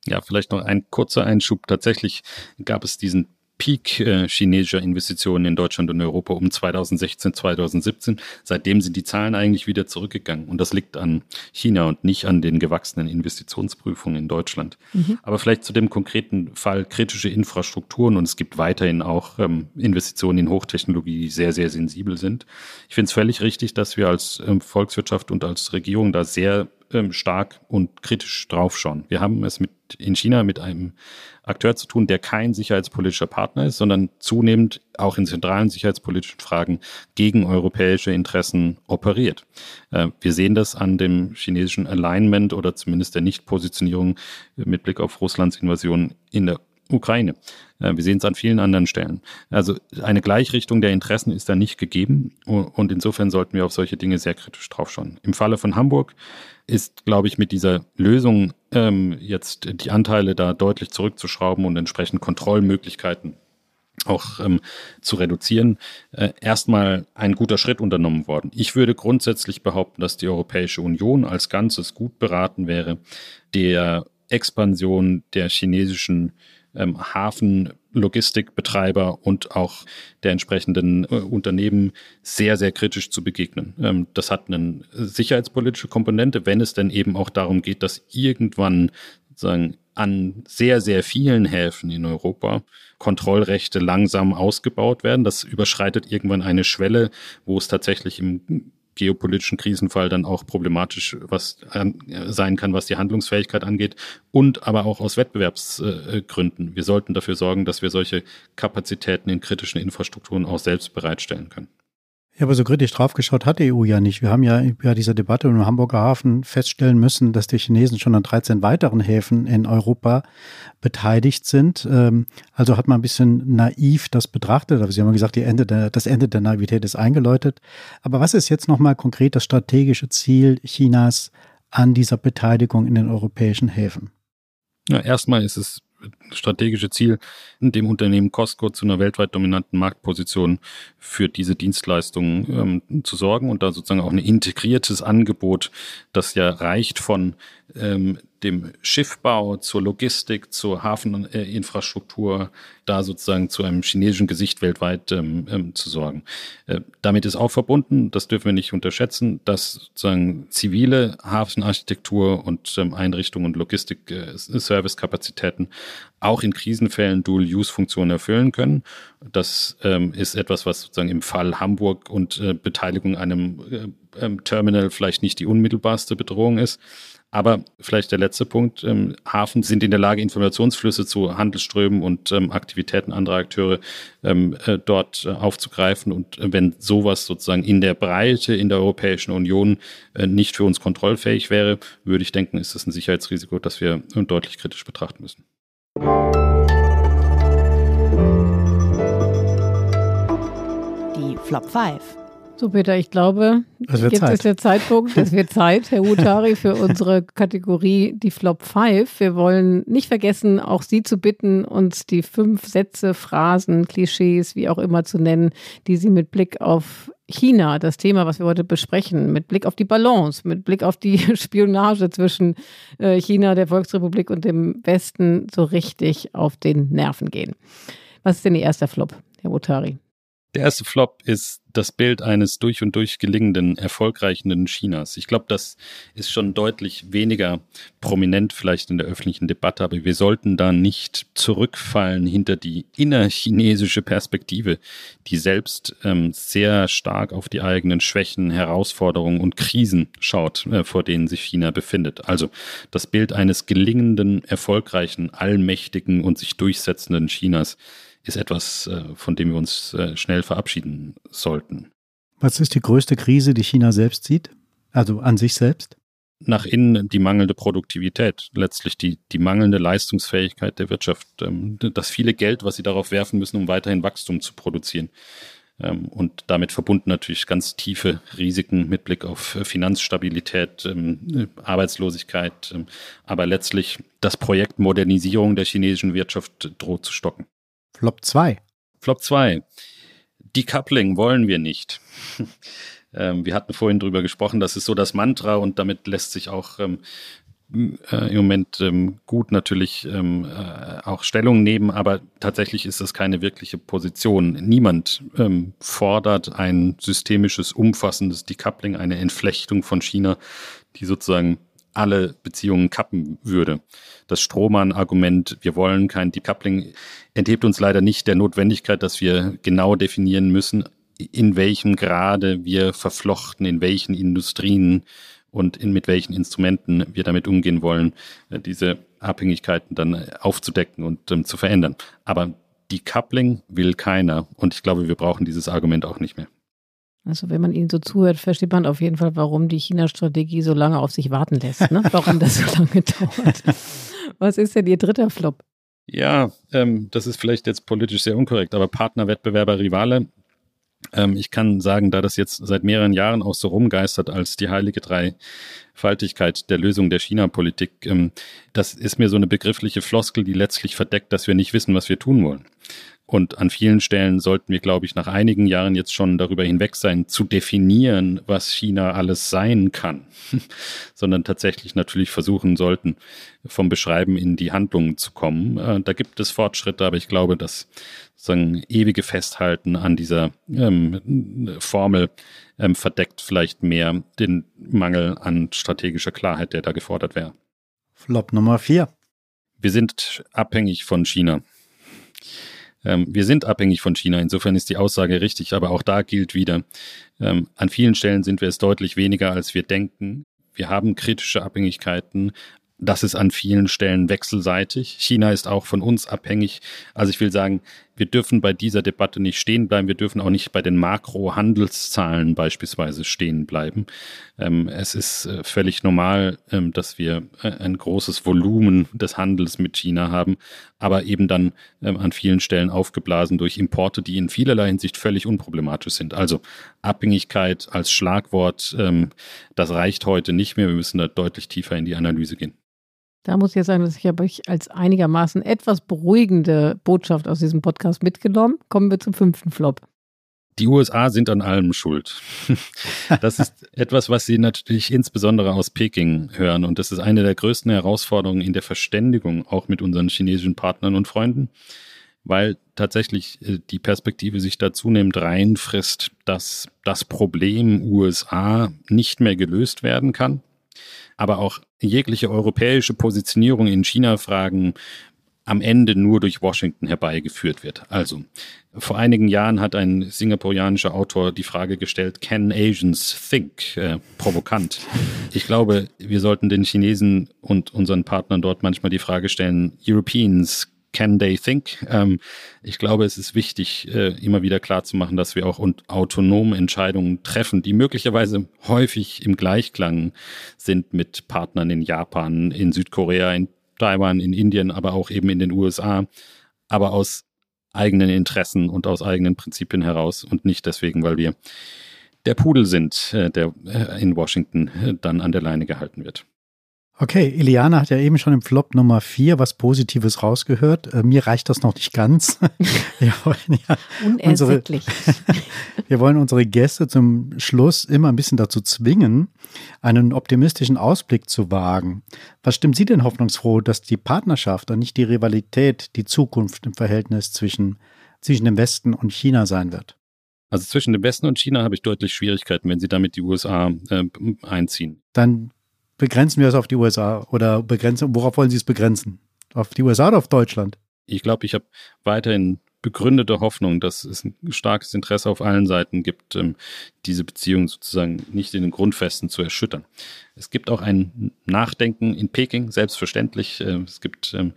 Ja, vielleicht noch ein kurzer Einschub. Tatsächlich gab es diesen Peak äh, chinesischer Investitionen in Deutschland und Europa um 2016, 2017. Seitdem sind die Zahlen eigentlich wieder zurückgegangen. Und das liegt an China und nicht an den gewachsenen Investitionsprüfungen in Deutschland. Mhm. Aber vielleicht zu dem konkreten Fall kritische Infrastrukturen. Und es gibt weiterhin auch ähm, Investitionen in Hochtechnologie, die sehr, sehr sensibel sind. Ich finde es völlig richtig, dass wir als ähm, Volkswirtschaft und als Regierung da sehr ähm, stark und kritisch draufschauen. Wir haben es mit in China mit einem Akteur zu tun, der kein sicherheitspolitischer Partner ist, sondern zunehmend auch in zentralen sicherheitspolitischen Fragen gegen europäische Interessen operiert. Äh, wir sehen das an dem chinesischen Alignment oder zumindest der Nichtpositionierung mit Blick auf Russlands Invasion in der Ukraine. Äh, wir sehen es an vielen anderen Stellen. Also eine Gleichrichtung der Interessen ist da nicht gegeben und insofern sollten wir auf solche Dinge sehr kritisch draufschauen. Im Falle von Hamburg ist, glaube ich, mit dieser Lösung ähm, jetzt die Anteile da deutlich zurückzuschrauben und entsprechend Kontrollmöglichkeiten auch ähm, zu reduzieren, äh, erstmal ein guter Schritt unternommen worden. Ich würde grundsätzlich behaupten, dass die Europäische Union als Ganzes gut beraten wäre, der Expansion der chinesischen ähm, Hafenlogistikbetreiber und auch der entsprechenden äh, Unternehmen sehr, sehr kritisch zu begegnen. Ähm, das hat eine sicherheitspolitische Komponente, wenn es denn eben auch darum geht, dass irgendwann sozusagen an sehr, sehr vielen Häfen in Europa Kontrollrechte langsam ausgebaut werden. Das überschreitet irgendwann eine Schwelle, wo es tatsächlich im geopolitischen Krisenfall dann auch problematisch was äh, sein kann, was die Handlungsfähigkeit angeht und aber auch aus Wettbewerbsgründen. Wir sollten dafür sorgen, dass wir solche Kapazitäten in kritischen Infrastrukturen auch selbst bereitstellen können. Ja, aber so kritisch draufgeschaut hat die EU ja nicht. Wir haben ja bei dieser Debatte im Hamburger Hafen feststellen müssen, dass die Chinesen schon an 13 weiteren Häfen in Europa beteiligt sind. Ähm, also hat man ein bisschen naiv das betrachtet. Aber Sie haben gesagt, Ende der, das Ende der Naivität ist eingeläutet. Aber was ist jetzt nochmal konkret das strategische Ziel Chinas an dieser Beteiligung in den europäischen Häfen? Ja, erstmal ist es strategische Ziel, dem Unternehmen Costco zu einer weltweit dominanten Marktposition für diese Dienstleistungen ähm, zu sorgen und da sozusagen auch ein integriertes Angebot, das ja reicht von ähm, dem Schiffbau zur Logistik, zur Hafeninfrastruktur, da sozusagen zu einem chinesischen Gesicht weltweit ähm, ähm, zu sorgen. Äh, damit ist auch verbunden, das dürfen wir nicht unterschätzen, dass sozusagen zivile Hafenarchitektur und ähm, Einrichtungen und Logistik-Service-Kapazitäten äh, auch in Krisenfällen Dual-Use-Funktionen erfüllen können. Das ähm, ist etwas, was sozusagen im Fall Hamburg und äh, Beteiligung einem äh, ähm, Terminal vielleicht nicht die unmittelbarste Bedrohung ist. Aber vielleicht der letzte Punkt. Ähm, Hafen sind in der Lage, Informationsflüsse zu Handelsströmen und ähm, Aktivitäten anderer Akteure ähm, äh, dort äh, aufzugreifen. Und äh, wenn sowas sozusagen in der Breite in der Europäischen Union äh, nicht für uns kontrollfähig wäre, würde ich denken, ist das ein Sicherheitsrisiko, das wir äh, deutlich kritisch betrachten müssen. Die Flop 5. So, Peter, ich glaube, jetzt Zeit. ist der Zeitpunkt, es wird Zeit, Herr Utari, für [laughs] unsere Kategorie die Flop 5. Wir wollen nicht vergessen, auch Sie zu bitten, uns die fünf Sätze, Phrasen, Klischees, wie auch immer zu nennen, die Sie mit Blick auf China, das Thema, was wir heute besprechen, mit Blick auf die Balance, mit Blick auf die [laughs] Spionage zwischen äh, China, der Volksrepublik und dem Westen so richtig auf den Nerven gehen. Was ist denn Ihr erster Flop, Herr Utari? Der erste Flop ist das Bild eines durch und durch gelingenden, erfolgreichen Chinas. Ich glaube, das ist schon deutlich weniger prominent vielleicht in der öffentlichen Debatte, aber wir sollten da nicht zurückfallen hinter die innerchinesische Perspektive, die selbst ähm, sehr stark auf die eigenen Schwächen, Herausforderungen und Krisen schaut, äh, vor denen sich China befindet. Also das Bild eines gelingenden, erfolgreichen, allmächtigen und sich durchsetzenden Chinas ist etwas, äh, von dem wir uns äh, schnell verabschieden sollten. Was ist die größte Krise, die China selbst sieht? Also an sich selbst? Nach innen die mangelnde Produktivität, letztlich die, die mangelnde Leistungsfähigkeit der Wirtschaft, ähm, das viele Geld, was sie darauf werfen müssen, um weiterhin Wachstum zu produzieren. Ähm, und damit verbunden natürlich ganz tiefe Risiken mit Blick auf Finanzstabilität, ähm, Arbeitslosigkeit, aber letztlich das Projekt Modernisierung der chinesischen Wirtschaft droht zu stocken. Flop 2. Flop 2. Decoupling wollen wir nicht. [laughs] ähm, wir hatten vorhin drüber gesprochen, das ist so das Mantra und damit lässt sich auch ähm, äh, im Moment ähm, gut natürlich ähm, äh, auch Stellung nehmen, aber tatsächlich ist das keine wirkliche Position. Niemand ähm, fordert ein systemisches, umfassendes Decoupling, eine Entflechtung von China, die sozusagen alle Beziehungen kappen würde. Das Strohmann-Argument, wir wollen kein Decoupling, enthebt uns leider nicht der Notwendigkeit, dass wir genau definieren müssen, in welchem Grade wir verflochten, in welchen Industrien und in, mit welchen Instrumenten wir damit umgehen wollen, äh, diese Abhängigkeiten dann aufzudecken und ähm, zu verändern. Aber Decoupling will keiner und ich glaube, wir brauchen dieses Argument auch nicht mehr. Also wenn man Ihnen so zuhört, versteht man auf jeden Fall, warum die China-Strategie so lange auf sich warten lässt. Ne? [laughs] Warum das so lange dauert. Was ist denn Ihr dritter Flop? Ja, ähm, das ist vielleicht jetzt politisch sehr unkorrekt, aber Partner, Wettbewerber, Rivale. Ähm, ich kann sagen, da das jetzt seit mehreren Jahren auch so rumgeistert als die heilige Dreifaltigkeit der Lösung der China-Politik, ähm, das ist mir so eine begriffliche Floskel, die letztlich verdeckt, dass wir nicht wissen, was wir tun wollen. Und an vielen Stellen sollten wir, glaube ich, nach einigen Jahren jetzt schon darüber hinweg sein, zu definieren, was China alles sein kann, [laughs] sondern tatsächlich natürlich versuchen sollten, vom Beschreiben in die Handlungen zu kommen. Äh, da gibt es Fortschritte, aber ich glaube, dass sozusagen ewige Festhalten an dieser ähm, Formel ähm, verdeckt vielleicht mehr den Mangel an strategischer Klarheit, der da gefordert wäre. Flop Nummer vier. Wir sind abhängig von China. Ähm, wir sind abhängig von China, insofern ist die Aussage richtig, aber auch da gilt wieder, ähm, an vielen Stellen sind wir es deutlich weniger, als wir denken. Wir haben kritische Abhängigkeiten, das ist an vielen Stellen wechselseitig. China ist auch von uns abhängig. Also ich will sagen, wir dürfen bei dieser Debatte nicht stehen bleiben. Wir dürfen auch nicht bei den Makro-Handelszahlen beispielsweise stehen bleiben. Ähm, es ist äh, völlig normal, ähm, dass wir äh, ein großes Volumen des Handels mit China haben, aber eben dann ähm, an vielen Stellen aufgeblasen durch Importe, die in vielerlei Hinsicht völlig unproblematisch sind. Also Abhängigkeit als Schlagwort, ähm, das reicht heute nicht mehr. Wir müssen da deutlich tiefer in die Analyse gehen. Da muss ich ja sagen, dass ich habe ich als einigermaßen etwas beruhigende Botschaft aus diesem Podcast mitgenommen. Kommen wir zum fünften Flop. Die USA sind an allem schuld. [laughs] Das ist etwas, was Sie natürlich insbesondere aus Peking hören. Und das ist eine der größten Herausforderungen in der Verständigung, auch mit unseren chinesischen Partnern und Freunden, weil tatsächlich äh, die Perspektive sich da zunehmend reinfrisst, dass das Problem USA nicht mehr gelöst werden kann aber auch jegliche europäische Positionierung in China-Fragen am Ende nur durch Washington herbeigeführt wird. Also, vor einigen Jahren hat ein singapurianischer Autor die Frage gestellt, can Asians think? Äh, provokant. Ich glaube, wir sollten den Chinesen und unseren Partnern dort manchmal die Frage stellen, Europeans Can They Think? Ähm, ich glaube, es ist wichtig, äh, immer wieder klarzumachen, dass wir auch autonom Entscheidungen treffen, die möglicherweise häufig im Gleichklang sind mit Partnern in Japan, in Südkorea, in Taiwan, in Indien, aber auch eben in den USA, aber aus eigenen Interessen und aus eigenen Prinzipien heraus und nicht deswegen, weil wir der Pudel sind, äh, der äh, in Washington äh, dann an der Leine gehalten wird. Okay, Iliana hat ja eben schon im Flop Nummer 4 was Positives rausgehört. Äh, mir reicht das noch nicht ganz. [laughs] wir wollen ja Unersättlich. Unsere, [laughs] wir wollen unsere Gäste zum Schluss immer ein bisschen dazu zwingen, einen optimistischen Ausblick zu wagen. Was stimmt Sie denn hoffnungsfroh, dass die Partnerschaft und nicht die Rivalität die Zukunft im Verhältnis zwischen, zwischen dem Westen und China sein wird? Also zwischen dem Westen und China habe ich deutlich Schwierigkeiten, wenn Sie damit die USA äh, einziehen. Dann begrenzen wir es auf die USA oder begrenzen, worauf wollen Sie es begrenzen? Auf die USA oder auf Deutschland? Ich glaube, ich habe weiterhin begründete Hoffnung, dass es ein starkes Interesse auf allen Seiten gibt, ähm, diese Beziehung sozusagen nicht in den Grundfesten zu erschüttern. Es gibt auch ein Nachdenken in Peking, selbstverständlich. Äh, es gibt ähm,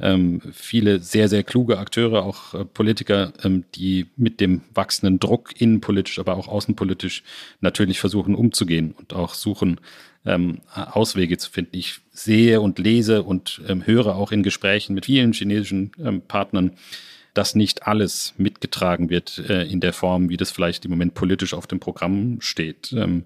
ähm, viele sehr, sehr kluge Akteure, auch äh, Politiker, die mit dem wachsenden Druck innenpolitisch, aber auch außenpolitisch natürlich versuchen umzugehen und auch suchen, ähm, Auswege zu finden. Ich sehe und lese und ähm, höre auch in Gesprächen mit vielen chinesischen ähm, Partnern, dass nicht alles mitgetragen wird äh, in der Form, wie das vielleicht im Moment politisch auf dem Programm steht. Ähm,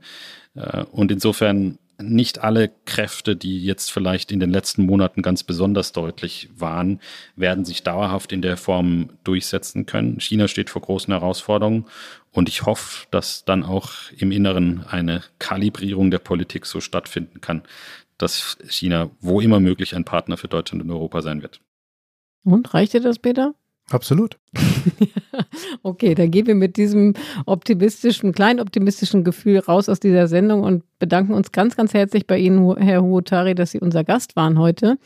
äh, und insofern nicht alle Kräfte, die jetzt vielleicht in den letzten Monaten ganz besonders deutlich waren, werden sich dauerhaft in der Form durchsetzen können. China steht vor großen Herausforderungen und ich hoffe, dass dann auch im Inneren eine Kalibrierung der Politik so stattfinden kann, dass China wo immer möglich ein Partner für Deutschland und Europa sein wird. Und reicht dir das, Peter? Absolut. [laughs] okay, dann gehen wir mit diesem optimistischen, kleinen optimistischen Gefühl raus aus dieser Sendung und bedanken uns ganz, ganz herzlich bei Ihnen, Herr Huotari, dass Sie unser Gast waren heute.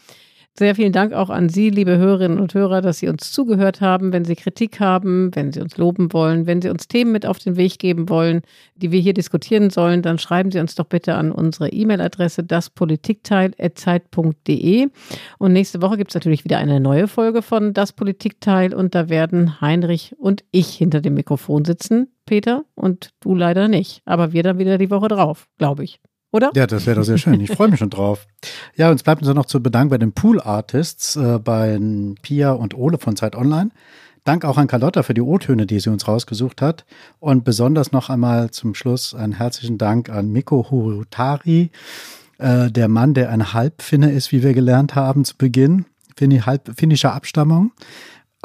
Sehr vielen Dank auch an Sie, liebe Hörerinnen und Hörer, dass Sie uns zugehört haben. Wenn Sie Kritik haben, wenn Sie uns loben wollen, wenn Sie uns Themen mit auf den Weg geben wollen, die wir hier diskutieren sollen, dann schreiben Sie uns doch bitte an unsere E-Mail-Adresse daspolitikteil.zeit.de. Und nächste Woche gibt es natürlich wieder eine neue Folge von Das Politikteil und da werden Heinrich und ich hinter dem Mikrofon sitzen, Peter, und du leider nicht. Aber wir dann wieder die Woche drauf, glaube ich oder? Ja, das wäre doch sehr schön. Ich freue mich schon drauf. Ja, uns bleibt uns noch zu bedanken bei den Pool Artists, äh, bei Pia und Ole von Zeit Online. Dank auch an Carlotta für die O-Töne, die sie uns rausgesucht hat. Und besonders noch einmal zum Schluss einen herzlichen Dank an Miko Hurutari, äh, der Mann, der ein Halbfinne ist, wie wir gelernt haben zu Beginn, finnischer Abstammung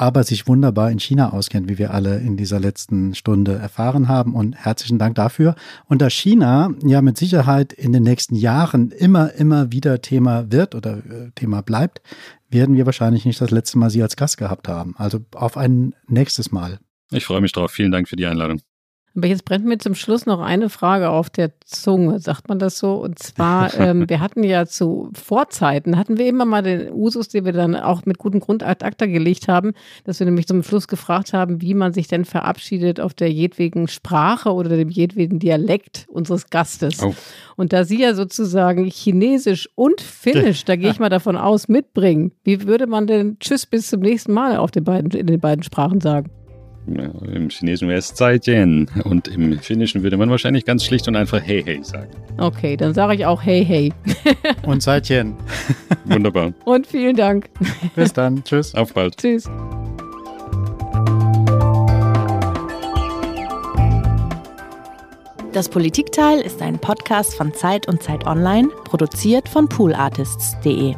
aber sich wunderbar in China auskennt, wie wir alle in dieser letzten Stunde erfahren haben. Und herzlichen Dank dafür. Und da China ja mit Sicherheit in den nächsten Jahren immer, immer wieder Thema wird oder äh, Thema bleibt, werden wir wahrscheinlich nicht das letzte Mal Sie als Gast gehabt haben. Also auf ein nächstes Mal. Ich freue mich drauf. Vielen Dank für die Einladung. Aber jetzt brennt mir zum Schluss noch eine Frage auf der Zunge, sagt man das so? Und zwar, [laughs] ähm, wir hatten ja zu Vorzeiten, hatten wir immer mal den Usus, den wir dann auch mit gutem Grund ad acta gelegt haben, dass wir nämlich zum Schluss gefragt haben, wie man sich denn verabschiedet auf der jedwegen Sprache oder dem jedwegen Dialekt unseres Gastes. Oh. Und da Sie ja sozusagen Chinesisch und Finnisch, da gehe ich [laughs] mal davon aus, mitbringen, wie würde man denn Tschüss bis zum nächsten Mal auf den beiden, in den beiden Sprachen sagen? Im Chinesischen wäre es Zaijian und im Finnischen würde man wahrscheinlich ganz schlicht und einfach Hey Hey sagen. Okay, dann sage ich auch Hey Hey. [laughs] und Zaijian. Wunderbar. Und vielen Dank. Bis dann. [laughs] Tschüss. Auf bald. Tschüss. Das Politikteil ist ein Podcast von Zeit und Zeit Online, produziert von poolartists.de.